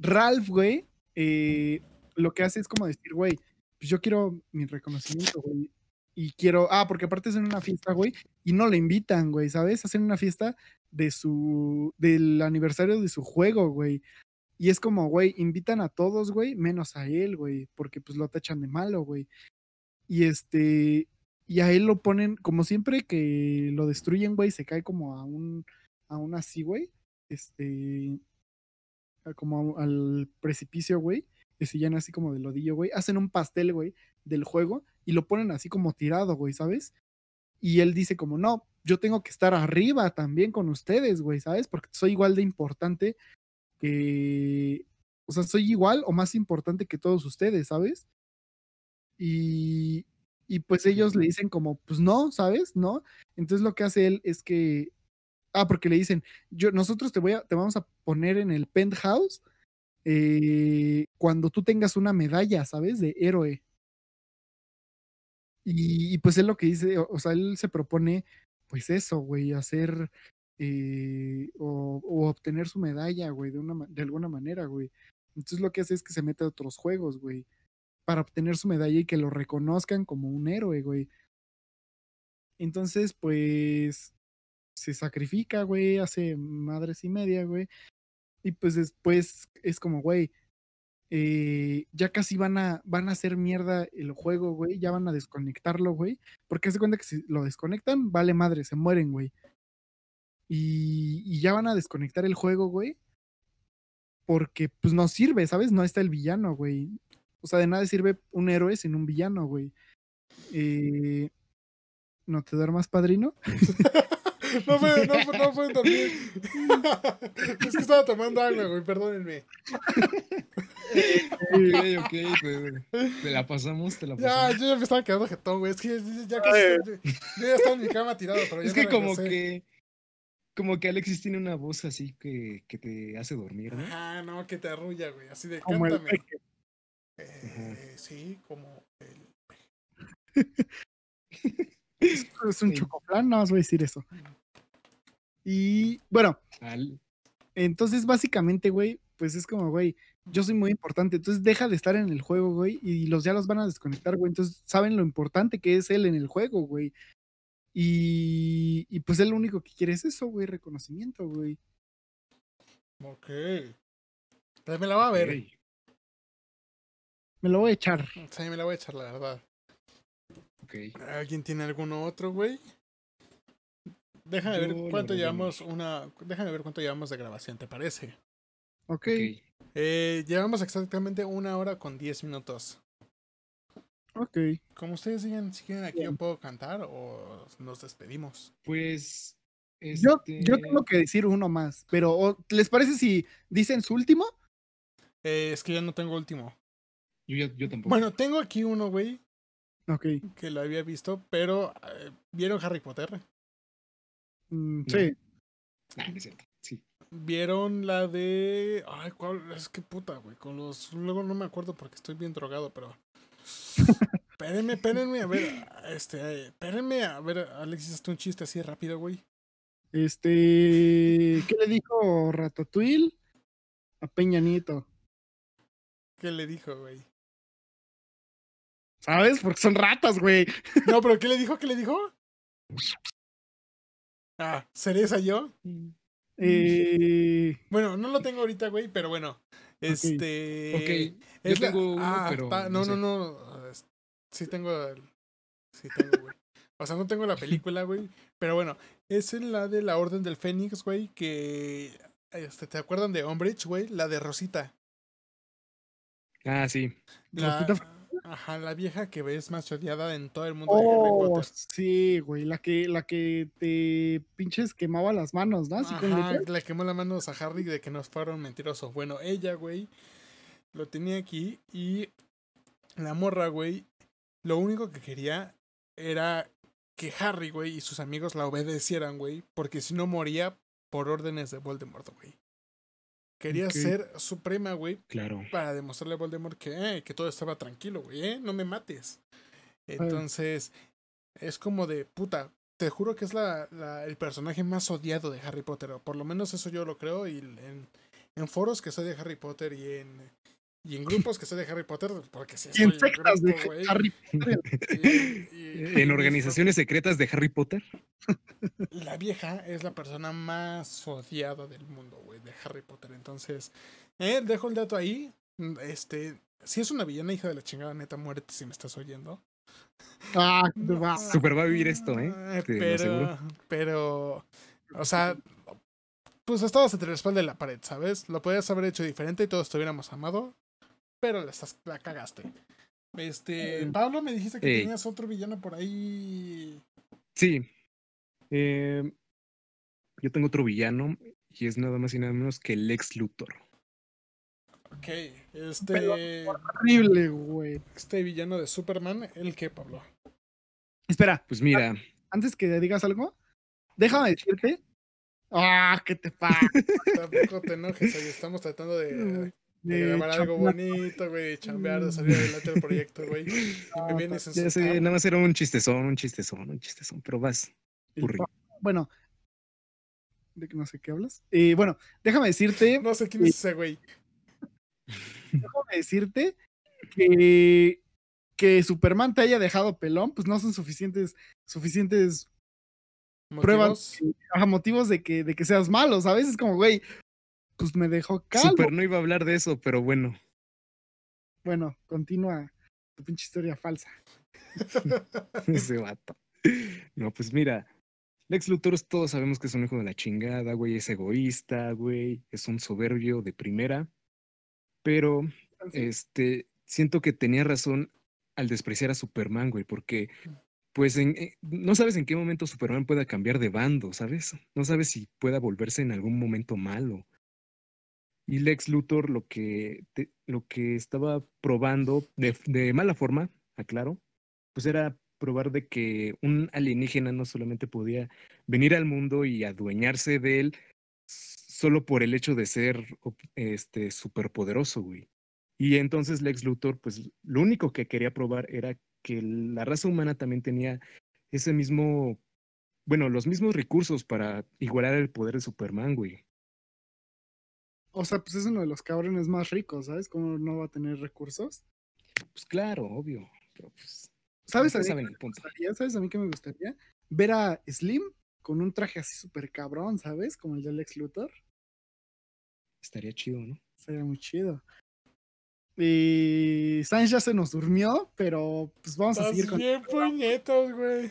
Ralph, güey, eh, lo que hace es como decir, güey, pues yo quiero mi reconocimiento, güey. Y quiero, ah, porque aparte hacen una fiesta, güey, y no le invitan, güey, ¿sabes? Hacen una fiesta de su, del aniversario de su juego, güey. Y es como, güey, invitan a todos, güey, menos a él, güey, porque pues lo tachan de malo, güey. Y este, y a él lo ponen, como siempre que lo destruyen, güey, se cae como a un, a un así, güey, este, como al precipicio, güey, que se llena así como de lodillo, güey, hacen un pastel, güey, del juego y lo ponen así como tirado, güey, ¿sabes? Y él dice como, no, yo tengo que estar arriba también con ustedes, güey, ¿sabes? Porque soy igual de importante que, o sea, soy igual o más importante que todos ustedes, ¿sabes? Y, y pues ellos le dicen como, pues no, ¿sabes? ¿No? Entonces lo que hace él es que, ah, porque le dicen, yo, nosotros te, voy a, te vamos a poner en el penthouse eh, cuando tú tengas una medalla, ¿sabes? De héroe. Y, y, pues él lo que dice, o, o, sea, él se propone, pues eso, güey, hacer eh, o, o, obtener su medalla, güey, de, una, de alguna manera, güey. Entonces lo que hace es que se mete a otros juegos, güey para obtener su medalla y que lo reconozcan como un héroe, güey. Entonces, pues, se sacrifica, güey, hace madres y media, güey. Y pues después es como, güey, eh, ya casi van a, van a hacer mierda el juego, güey, ya van a desconectarlo, güey. Porque se cuenta que si lo desconectan, vale madre, se mueren, güey. Y, y ya van a desconectar el juego, güey. Porque pues no sirve, ¿sabes? No está el villano, güey. O sea, de nada sirve un héroe sin un villano, güey. Eh, ¿No te duermas, padrino? [LAUGHS] no fue, no, fue, no fue dormir. [LAUGHS] es que estaba tomando agua, güey, perdónenme. ok, ok, pues, te la pasamos, te la pasamos. Ya, yo ya me estaba quedando jetón, güey. Es que ya casi. Yo, yo ya estaba en mi cama tirado, pero ya Es que como que. Como que Alexis tiene una voz así que, que te hace dormir, ¿no? Ah, no, que te arrulla, güey. Así de como cántame. El eh, sí, como el... [LAUGHS] es, un sí. chocoplan, no os voy a decir eso. Y bueno, Al... entonces básicamente, güey, pues es como, güey, yo soy muy importante, entonces deja de estar en el juego, güey, y los ya los van a desconectar, güey, entonces saben lo importante que es él en el juego, güey. Y, y pues él lo único que quiere es eso, güey, reconocimiento, güey. Ok. Pues me la va a ver. Okay. Me lo voy a echar. Sí, me la voy a echar, la verdad. Ok. ¿Alguien tiene alguno otro, güey? Déjame Yo ver cuánto llevamos una. Déjame ver cuánto llevamos de grabación, ¿te parece? Ok. okay. Eh, llevamos exactamente una hora con diez minutos. Ok. Como ustedes digan, si quieren aquí Bien. yo puedo cantar o nos despedimos. Pues Yo, yo tengo este que decir uno más, pero ¿les parece si dicen su último? Eh, es que yo no tengo último. Yo, yo tampoco. Bueno, tengo aquí uno, güey. Ok. Que lo había visto, pero eh, ¿vieron Harry Potter? Mm, sí. Ah, es cierto. Sí. ¿Vieron la de. Ay, ¿cuál? Es que puta, güey. Con los. Luego no me acuerdo porque estoy bien drogado, pero. [LAUGHS] espérenme, espérenme, a ver. Este. Espérenme, a ver, Alexis, hazte un chiste así rápido, güey. Este. ¿Qué le dijo Ratatouille a Peñanito? ¿Qué le dijo, güey? ¿Sabes? Porque son ratas, güey. No, pero ¿qué le dijo? ¿Qué le dijo? Ah, ¿seré esa yo? Eh... Bueno, no lo tengo ahorita, güey, pero bueno. Este. Ok. Yo tengo uno, ah, pero. no, no, no, Sí tengo. Sí tengo, güey. O sea, no tengo la película, güey. Pero bueno, es en la de la Orden del Fénix, güey, que... Este, ¿Te acuerdan de Umbridge, güey? La de Rosita. Ah, sí. La, ajá, la vieja que ves más odiada en todo el mundo de Harry oh, Potter. Sí, güey, la que, la que te pinches quemaba las manos, ¿no? Así ajá, le quemó las manos a Harry de que nos fueron mentirosos. Bueno, ella, güey, lo tenía aquí y la morra, güey, lo único que quería era que Harry, güey, y sus amigos la obedecieran, güey, porque si no moría por órdenes de Voldemort, güey. Quería ser suprema, güey. Claro. Para demostrarle a Voldemort que, eh, que todo estaba tranquilo, güey, ¿eh? No me mates. Entonces, es como de, puta, te juro que es la, la, el personaje más odiado de Harry Potter. O por lo menos eso yo lo creo. Y en, en foros que soy de Harry Potter y en y en grupos que soy de Harry Potter, porque si en sectas de Harry Potter. en organizaciones secretas de Harry Potter. La vieja es la persona más odiada del mundo, güey, de Harry Potter. Entonces, eh, dejo el dato ahí. Este, si es una villana hija de la chingada, neta, muérete si me estás oyendo. Ah, Super va a vivir esto, ¿eh? pero, pero, o sea, pues estabas entre la espalda de la pared, ¿sabes? Lo podías haber hecho diferente y todos te hubiéramos amado pero la, la cagaste. Este, Pablo, me dijiste que tenías otro villano por ahí. Sí. Eh, yo tengo otro villano y es nada más y nada menos que el ex Luthor. Ok, este. horrible, güey. Este villano de Superman, ¿el qué, Pablo? Espera. Pues mira. Antes que digas algo, déjame decirte. ¡Ah, qué te pasa! [LAUGHS] Tampoco te enojes, estamos tratando de de grabar algo bonito, güey, de chambear, de salir adelante del proyecto, güey. Y me vienes Ya sé, nada más era un chistezón, un chistezón, un chistezón, pero vas. Bueno, de que no sé qué hablas. Eh, bueno, déjame decirte. No sé quién es ese güey. Déjame decirte que que Superman te haya dejado pelón, pues no son suficientes, suficientes pruebas, motivos de que, de que seas malo, ¿sabes? Es como, güey, pues me dejó calmo. Super no iba a hablar de eso, pero bueno. Bueno, continúa tu pinche historia falsa. [LAUGHS] Ese vato. No, pues mira, Lex Luthor todos sabemos que es un hijo de la chingada, güey, es egoísta, güey, es un soberbio de primera, pero este, siento que tenía razón al despreciar a Superman, güey, porque pues en, eh, no sabes en qué momento Superman pueda cambiar de bando, ¿sabes? No sabes si pueda volverse en algún momento malo. Y Lex Luthor lo que, lo que estaba probando, de, de mala forma, aclaro, pues era probar de que un alienígena no solamente podía venir al mundo y adueñarse de él solo por el hecho de ser este superpoderoso, güey. Y entonces Lex Luthor, pues lo único que quería probar era que la raza humana también tenía ese mismo, bueno, los mismos recursos para igualar el poder de Superman, güey. O sea, pues es uno de los cabrones más ricos, ¿sabes? ¿Cómo no va a tener recursos? Pues claro, obvio. Pero pues, ¿Sabes, a mí saben el ¿Sabes a mí qué me gustaría? Ver a Slim con un traje así súper cabrón, ¿sabes? Como el de Lex Luthor. Estaría chido, ¿no? Estaría muy chido. Y Sainz ya se nos durmió, pero pues vamos a seguir con. bien puñetos, [LAUGHS] güey.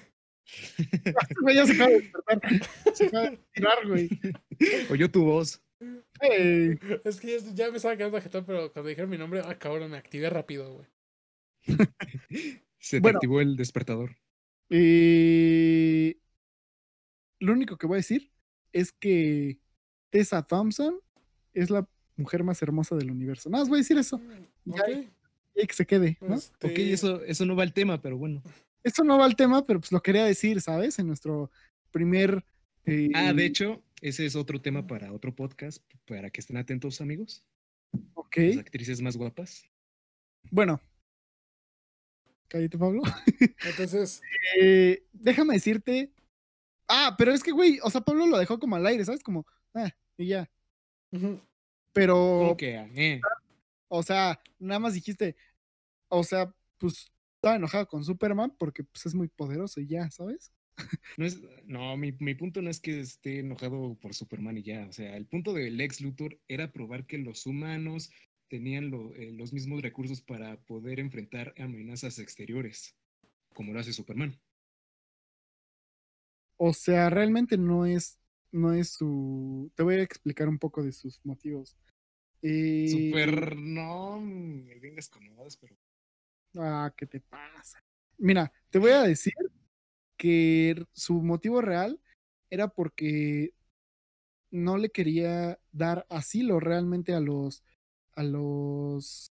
ya se acaba de despertar. Se acaba de tirar, güey. [LAUGHS] Oyó tu voz. Es que ya me estaba quedando ajetón, pero cuando dijeron mi nombre, ah, cabrón, me activé rápido, güey. Se te activó el despertador. Y lo único que voy a decir es que Tessa Thompson es la mujer más hermosa del universo. Nada más voy a decir eso. Ya, y que se quede, ¿no? Este, Ok, eso, eso no va al tema, pero bueno. Esto no va al tema, pero pues lo quería decir, ¿sabes? En nuestro primer. eh, Ah, de hecho, ese es otro tema para otro podcast, para que estén atentos, amigos. Ok. Las actrices más guapas. Bueno. Cállate, Pablo. [LAUGHS] Entonces, Eh, déjame decirte. Ah, pero es que, güey, o sea, Pablo lo dejó como al aire, ¿sabes? Como, ah, y ya. Pero, ¿Cómo que? eh? o sea, nada más dijiste, o sea, pues estaba enojado con Superman porque pues es muy poderoso y ya, ¿sabes? [LAUGHS] No, es, no mi, mi punto no es que esté enojado por Superman y ya. O sea, el punto del ex Luthor era probar que los humanos tenían lo- eh, los mismos recursos para poder enfrentar amenazas exteriores, como lo hace Superman. O sea, realmente no es, no es su. Te voy a explicar un poco de sus motivos. Eh, Super, no me vengas con pero Ah, ¿qué te pasa? Mira, te voy a decir que su motivo real era porque no le quería dar asilo realmente a los, a los,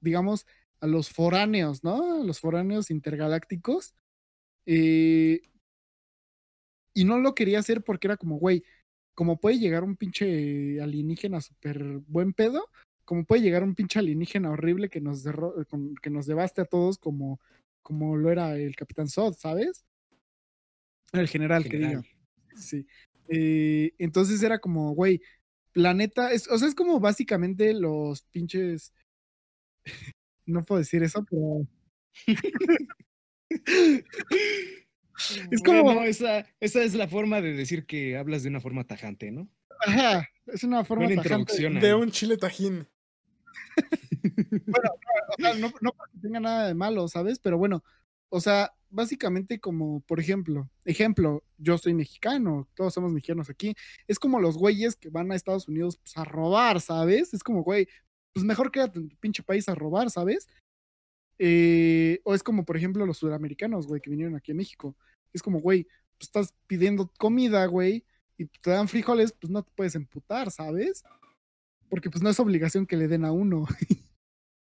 digamos, a los foráneos, ¿no? A los foráneos intergalácticos. Eh, y no lo quería hacer porque era como, güey, como puede llegar un pinche alienígena súper buen pedo, como puede llegar un pinche alienígena horrible que nos, que nos devaste a todos como, como lo era el Capitán Sod, ¿sabes? El general, que diga. Sí. Eh, entonces era como, güey, planeta, es, o sea, es como básicamente los pinches, [LAUGHS] no puedo decir eso, pero [LAUGHS] Es como- Bueno, esa, esa es la forma de decir que hablas de una forma tajante, ¿no? ajá, es una forma Buena tajante. introducción. de un chile tajín. [LAUGHS] o sea, no, no porque tenga nada de malo, ¿sabes? Pero bueno, o sea, básicamente como, por ejemplo, ejemplo, yo soy mexicano, todos somos mexicanos aquí, es como los güeyes que van a Estados Unidos pues, a robar, ¿sabes? Es como, güey, pues mejor quédate en tu pinche país a robar, ¿sabes? Eh, o es como, por ejemplo, los sudamericanos, güey, que vinieron aquí a México. Es como, güey, pues estás pidiendo comida, güey, y te dan frijoles, pues no te puedes emputar, ¿sabes? Porque pues no es obligación que le den a uno. [LAUGHS]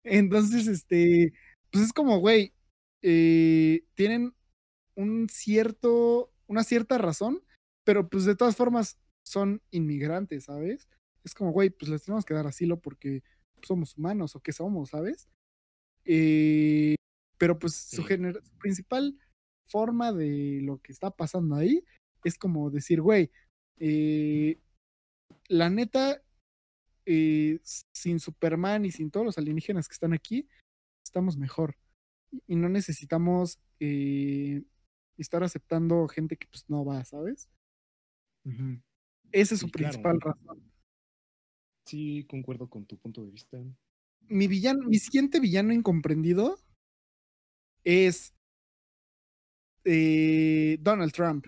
Entonces, este, pues es como, güey, eh, tienen un cierto, una cierta razón, pero pues de todas formas son inmigrantes, ¿sabes? Es como, güey, pues les tenemos que dar asilo porque somos humanos o qué somos, ¿sabes? Eh, pero pues su, gener- su principal forma de lo que está pasando ahí es como decir, güey, eh, la neta, eh, sin Superman y sin todos los alienígenas que están aquí, estamos mejor. Y- no necesitamos eh, estar aceptando gente que pues no va, ¿sabes? Ujú. Esa es su Sí, claro. principal razón. Sí, concuerdo con tu punto de vista. Mi villano, mi siguiente villano incomprendido es eh, Donald Trump.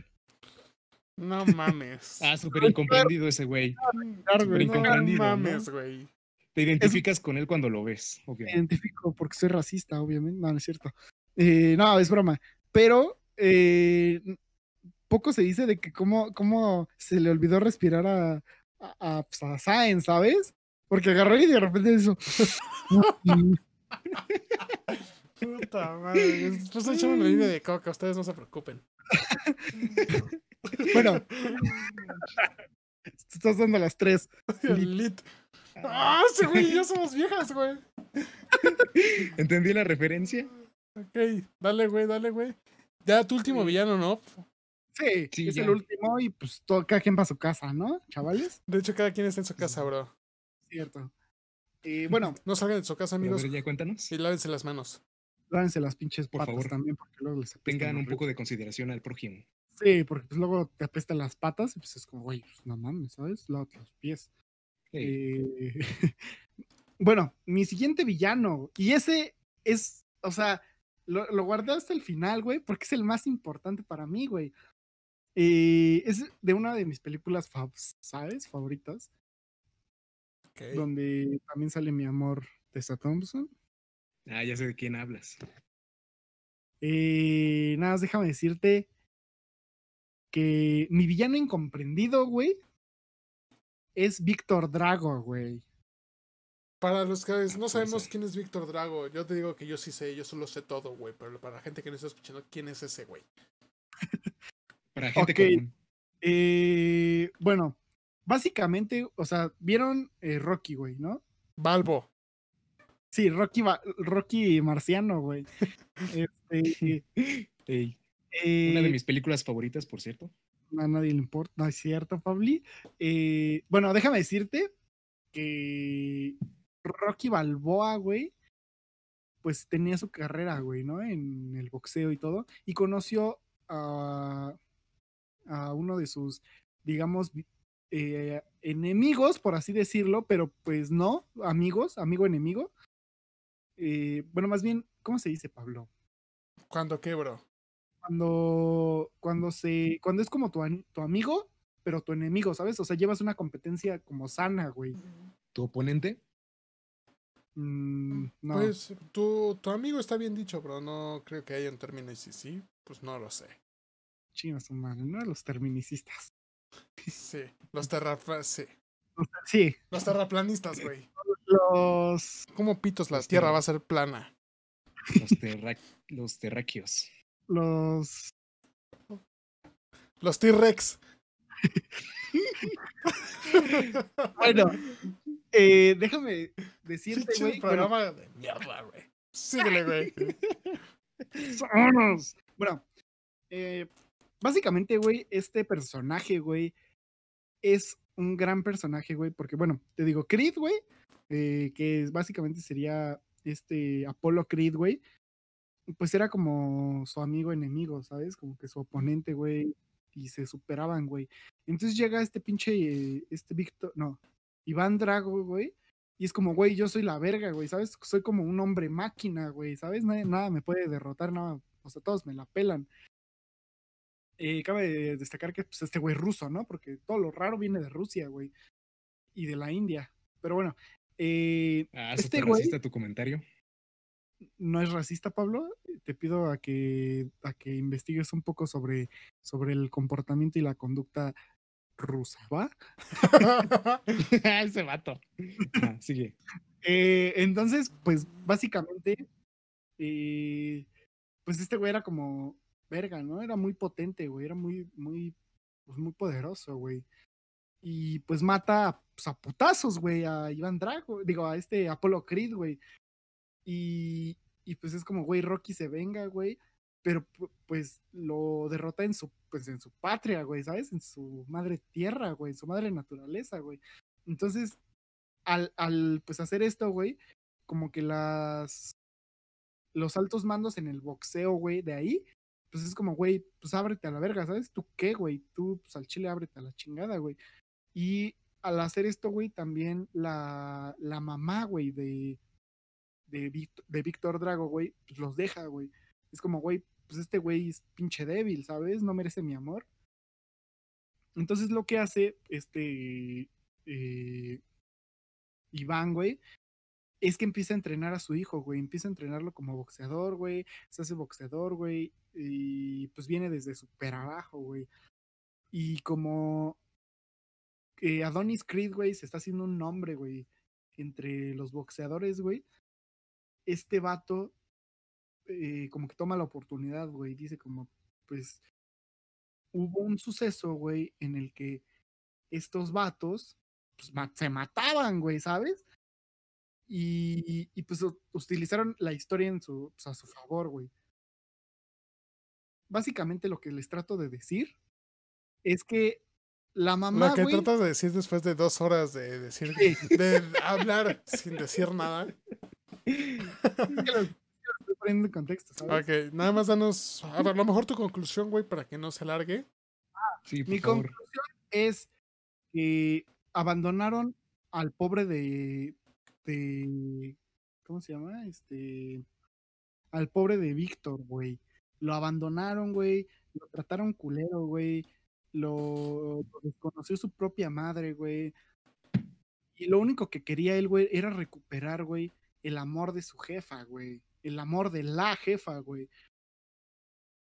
No mames. [LAUGHS] Ah, súper incomprendido ese güey. Claro, Súper güey, no incomprendido, ¿no? mames, güey. Te identificas con él cuando lo ves, me identifico porque soy racista, obviamente. No, no es cierto. Eh, no, es broma. Pero eh, poco se dice de que cómo, cómo se le olvidó respirar a, a, a, pues, a ¿sabes? Porque agarró y de repente hizo. [LAUGHS] Puta madre. Después echan una línea de coca, ustedes no se preocupen. [LAUGHS] bueno, [LAUGHS] te estás dando las tres. Lit. Ah, ese güey y yo somos viejas, güey. [LAUGHS] ¿Entendí la referencia? Ok, dale, güey, dale, güey. Ya tu último villano, ¿no? Sí, Sí, es ya. el último y pues todo, cada quien va a su casa, ¿no, chavales? De hecho, cada quien está en su casa, bro. Cierto. Eh, bueno, No salgan de su casa, amigos, ver, ya cuéntanos. y lávense las manos. lávense las pinches Por patas favor. también porque luego les Tengan un poco de consideración al prójimo. Sí, porque pues luego te apestan las patas y pues es como, güey, pues no mames, ¿sabes? Lávate los pies. Eh, [LAUGHS] bueno, mi siguiente villano, y ese es, o sea, lo, lo guardé hasta el final, güey, porque es el más importante para mí, güey. Eh, es de una de mis películas, fav- ¿sabes? Favoritas, donde también sale mi amor Tessa Thompson. Ah, ya sé de quién hablas. Eh, nada más déjame decirte que mi villano incomprendido, güey, es Víctor Drago, güey. Para los que no sabemos quién es Víctor Drago, yo te digo que yo sí sé, yo solo sé todo, güey. Pero para la gente que no está escuchando, ¿quién es ese güey? [LAUGHS] para gente común. Eh, bueno, básicamente, o sea, vieron eh, Rocky, güey, ¿no? Balbo. Sí, Rocky, Rocky Marciano, güey. [LAUGHS] Este, [LAUGHS] Una de mis películas favoritas, por cierto. A nadie le importa, no es cierto, Pabli. bueno, déjame decirte que Rocky Balboa, güey, pues tenía su carrera, güey, ¿no? En el boxeo y todo. Y conoció a, a uno de sus, digamos, eh, enemigos, por así decirlo, pero pues no, amigos, amigo enemigo. Eh, bueno, más bien, ¿cómo se dice, Pablo? Cuando quebro. Cuando, cuando se, cuando es como tu, tu amigo, pero tu enemigo, ¿sabes? O sea, llevas una competencia como sana, güey. ¿Tu oponente? Mm, no. Pues tu, tu amigo está bien dicho, pero no creo que haya un término y si sí, pues no lo sé. Chinos humanos, ¿no? Los terminicistas. Sí, los terraplanistas, sí. Sí. Los terraplanistas, güey. Los. ¿Cómo pitos la tierra va a ser plana? Los, los terráqueos. Los. Los T-Rex. [LAUGHS] bueno, eh, déjame decirte, güey. programa de mierda, güey. Síguele, güey. [LAUGHS] Bueno, eh, básicamente, güey, este personaje, güey, es un gran personaje, güey, porque, bueno, te digo, Creed, güey, eh, que básicamente sería este Apolo Creed, güey, pues era como su amigo enemigo, ¿sabes? Como que su oponente, güey, y se superaban, güey. Entonces llega este pinche, este Víctor, no, Iván Drago, güey, y es como, güey, yo soy la verga, güey, ¿sabes? Soy como un hombre máquina, güey, ¿sabes? Nada, nada me puede derrotar, nada, o sea, todos me la pelan. Eh, cabe destacar que pues, este güey ruso, ¿no? Porque todo lo raro viene de Rusia, güey. Y de la India. Pero bueno. Eh, ah, este güey. tu comentario? No es racista, Pablo. Te pido a que, a que investigues un poco sobre, sobre el comportamiento y la conducta rusa, ¿va? [LAUGHS] Ese vato. sigue. Eh, entonces, pues básicamente, eh, pues este güey era como verga, ¿no? Era muy potente, güey, era muy, muy, pues muy poderoso, güey. Y pues mata pues, a putazos, güey, a Iván Drago, digo, a este Apolo Creed, güey. Y, y pues es como, güey, Rocky se venga, güey, pero pues lo derrota en su, pues en su patria, güey, ¿sabes? En su madre tierra, güey, en su madre naturaleza, güey. Entonces, al, al pues hacer esto, güey, como que las los altos mandos en el boxeo, güey, de ahí, pues es como, güey, pues ábrete a la verga, ¿sabes? ¿Tú qué, güey? Tú, pues al chile ábrete a la chingada, güey. Y al hacer esto, güey, también la, la mamá, güey, de, de, de Víctor Drago, güey, pues los deja, güey. Es como, güey, pues este güey es pinche débil, ¿sabes? No merece mi amor. Entonces lo que hace este eh, Iván, güey, es que empieza a entrenar a su hijo, güey. Empieza a entrenarlo como boxeador, güey. Se hace boxeador, güey. Y pues viene desde súper abajo, güey. Y como eh, Adonis Creed, güey, se está haciendo un nombre, güey, entre los boxeadores, güey. Este vato eh, como que toma la oportunidad, güey. Dice como, pues, hubo un suceso, güey, en el que estos vatos pues, se mataban, güey, ¿sabes? Y, y, pues utilizaron la historia en su, pues, a su favor, güey. Básicamente lo que les trato de decir es que la mamá. Lo que tratas de decir después de dos horas de decir, de hablar sin decir nada. En contexto, ¿sabes? Ok, nada más danos, a lo mejor tu conclusión, güey, para que no se alargue. sí, mi conclusión es que abandonaron al pobre de, de, ¿cómo se llama? Este, al pobre de Víctor, güey. Lo abandonaron, güey. Lo trataron culero, güey. Lo, lo desconoció su propia madre, güey. Y lo único que quería él, güey, era recuperar, güey, el amor de su jefa, güey. El amor de la jefa, güey.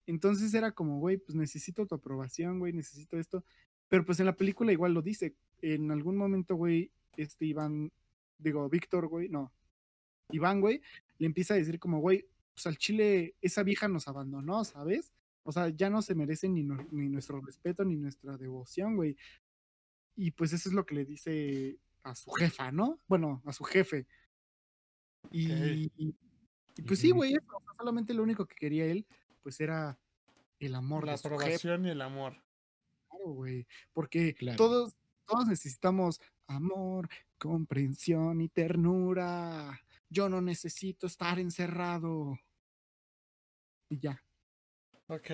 Entonces era como, güey, pues necesito tu aprobación, güey, necesito esto. Pero pues en la película igual lo dice. En algún momento, güey, este Iván, digo, Víctor, güey, no. Iván, güey, le empieza a decir como, güey, pues al Chile esa vieja nos abandonó, ¿sabes? O sea, ya no se merece ni, ni nuestro respeto ni nuestra devoción, güey. Y pues eso es lo que le dice a su jefa, ¿no? Bueno, a su jefe. Y, y pues sí, güey, solamente lo único que quería él, pues era el amor. La aprobación y el amor. Claro, güey, porque todos, todos necesitamos amor, comprensión y ternura. Yo no necesito estar encerrado. Y ya. Ok,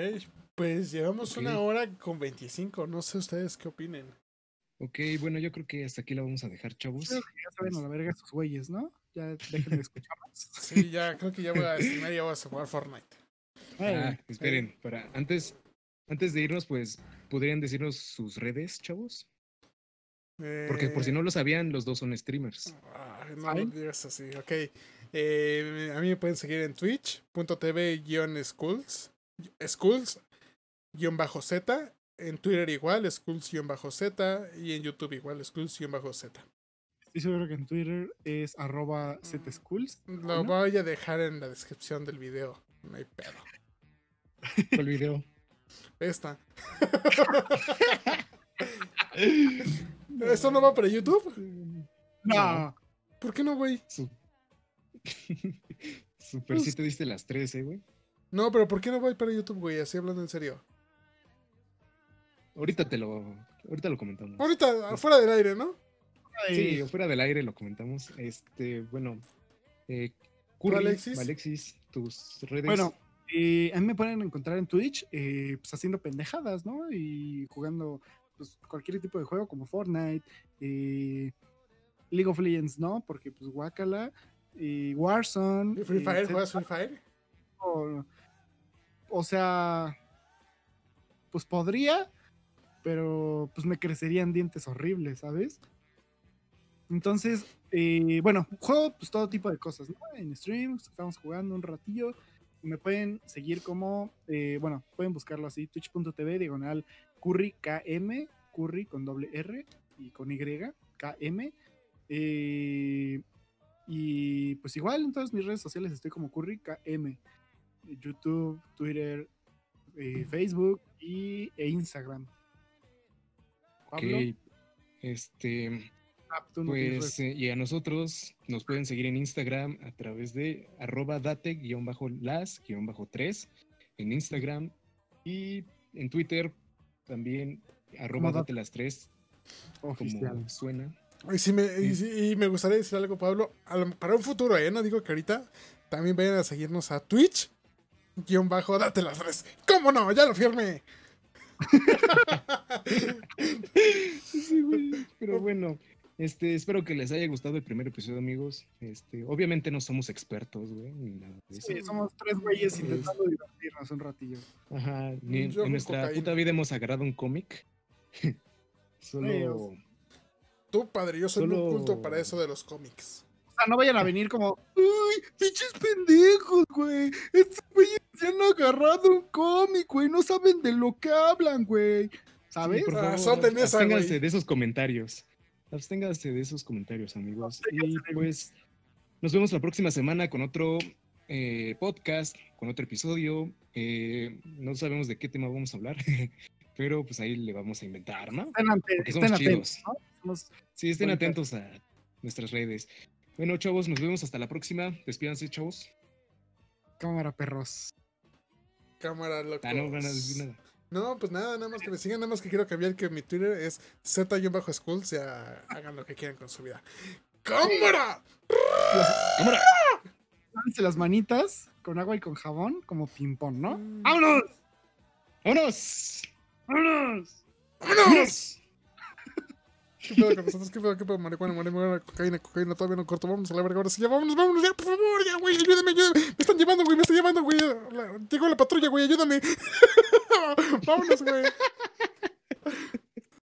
pues llevamos una hora con 25. No sé ustedes qué opinen. Ok, bueno, yo creo que hasta aquí la vamos a dejar, chavos. Creo que ya saben a la verga sus güeyes, ¿no? Ya dejen de escucharnos. [LAUGHS] Sí, ya creo que ya voy a streamar y ya voy a jugar Fortnite. Ah, esperen, para antes, antes de irnos, pues, ¿podrían decirnos sus redes, chavos? Porque por si no lo sabían, los dos son streamers. no lo digas así, ok. Eh, a mí me pueden seguir en twitch.tv-schools, schools, guion bajo Z, en Twitter igual, schools-z, y en YouTube igual, schools-z. Estoy seguro que en Twitter es arroba zschools. Lo voy a dejar en la descripción del video. No hay pedo. [LAUGHS] ¿Cuál video? Esta. [LAUGHS] ¿Esto no va para YouTube? No. ¿Por qué no, güey? [LAUGHS] Super, si te diste las tres, eh, güey. No, pero ¿por qué no va para YouTube, güey? Así hablando en serio. Ahorita te lo, ahorita lo comentamos. Ahorita, fuera del aire, ¿no? Sí, fuera del aire lo comentamos. Este, bueno, eh, Alexis? Alexis, tus redes. Bueno, eh, a mí me pueden encontrar en Twitch, eh, pues haciendo pendejadas, ¿no? Y jugando pues, cualquier tipo de juego como Fortnite, eh, League of Legends, ¿no? Porque pues Wakala, y Warzone. ¿Free Fire? ¿Juegas Free Fire? O, o sea, pues podría, pero pues me crecerían dientes horribles, ¿sabes? Entonces, eh, bueno, juego pues todo tipo de cosas, ¿no? En streams, estamos jugando un ratillo. Me pueden seguir como, eh, bueno, pueden buscarlo así, twitch.tv, diagonal, curry KM, curry con doble R y con Y, KM. Eh, y pues igual en todas mis redes sociales estoy como curry KM. YouTube, Twitter, Facebook y, e Instagram. Pablo. Este, Ah, pues, pues eh, y a nosotros nos pueden seguir en Instagram a través de arroba date-las-3 en Instagram y en Twitter también arroba date las 3 como suena. Y, sí me, y, me gustaría decir algo, Pablo, para un futuro, ¿eh? no digo que ahorita, también vayan a seguirnos a Twitch, guion bajo, date las 3. ¿Cómo no? Ya lo firme. [LAUGHS] Pero bueno, este, espero que les haya gustado el primer episodio, amigos. Este, obviamente no somos expertos, güey, ni nada Sí, somos tres güeyes intentando divertirnos un ratillo. Ajá, ni, en nuestra puta vida hemos agarrado un cómic. [LAUGHS] Solo. Tú, padre, yo soy Solo... muy culto para eso de los cómics. O sea, no vayan a venir como, ¡Uy, pinches pendejos, güey! Estos güeyes se han agarrado un cómic, güey. No saben de lo que hablan, güey. ¿Sabes? por ah, favor, de de esos comentarios absténgase de esos comentarios, amigos. Y pues nos vemos la próxima semana con otro eh, podcast, con otro episodio. Eh, no sabemos de qué tema vamos a hablar, [LAUGHS] pero pues ahí le vamos a inventar, ¿no? Estén, atentos. Sí, estén atentos a nuestras redes. Bueno, chavos, nos vemos hasta la próxima. Despídanse, chavos. Cámara, perros. Cámara, loco. Ah, no van a decir nada. No, pues nada, nada más que me sigan, nada más que quiero cambiar que mi Twitter es Z-School, sea, hagan lo que quieran con su vida. ¡Cámara! ¡Cámara! Lávense las manitas con agua y con jabón, como ping-pong, ¿no? Mm. ¡Vámonos! ¡Vámonos! ¡Vámonos! ¡Vámonos! ¿Qué pedo con nosotros? ¿Qué pedo? ¿Qué pedo? Marihuana, marihuana, cocaína, cocaína, todavía no corto. Vámonos a la verga. Ahora sí, ya vámonos, vámonos, ya, por favor, ya, güey, ayúdame, ayúdame. Me están llevando, güey, me están llevando, güey. Llegó la patrulla, güey, ayúdame. [LAUGHS] vámonos, güey.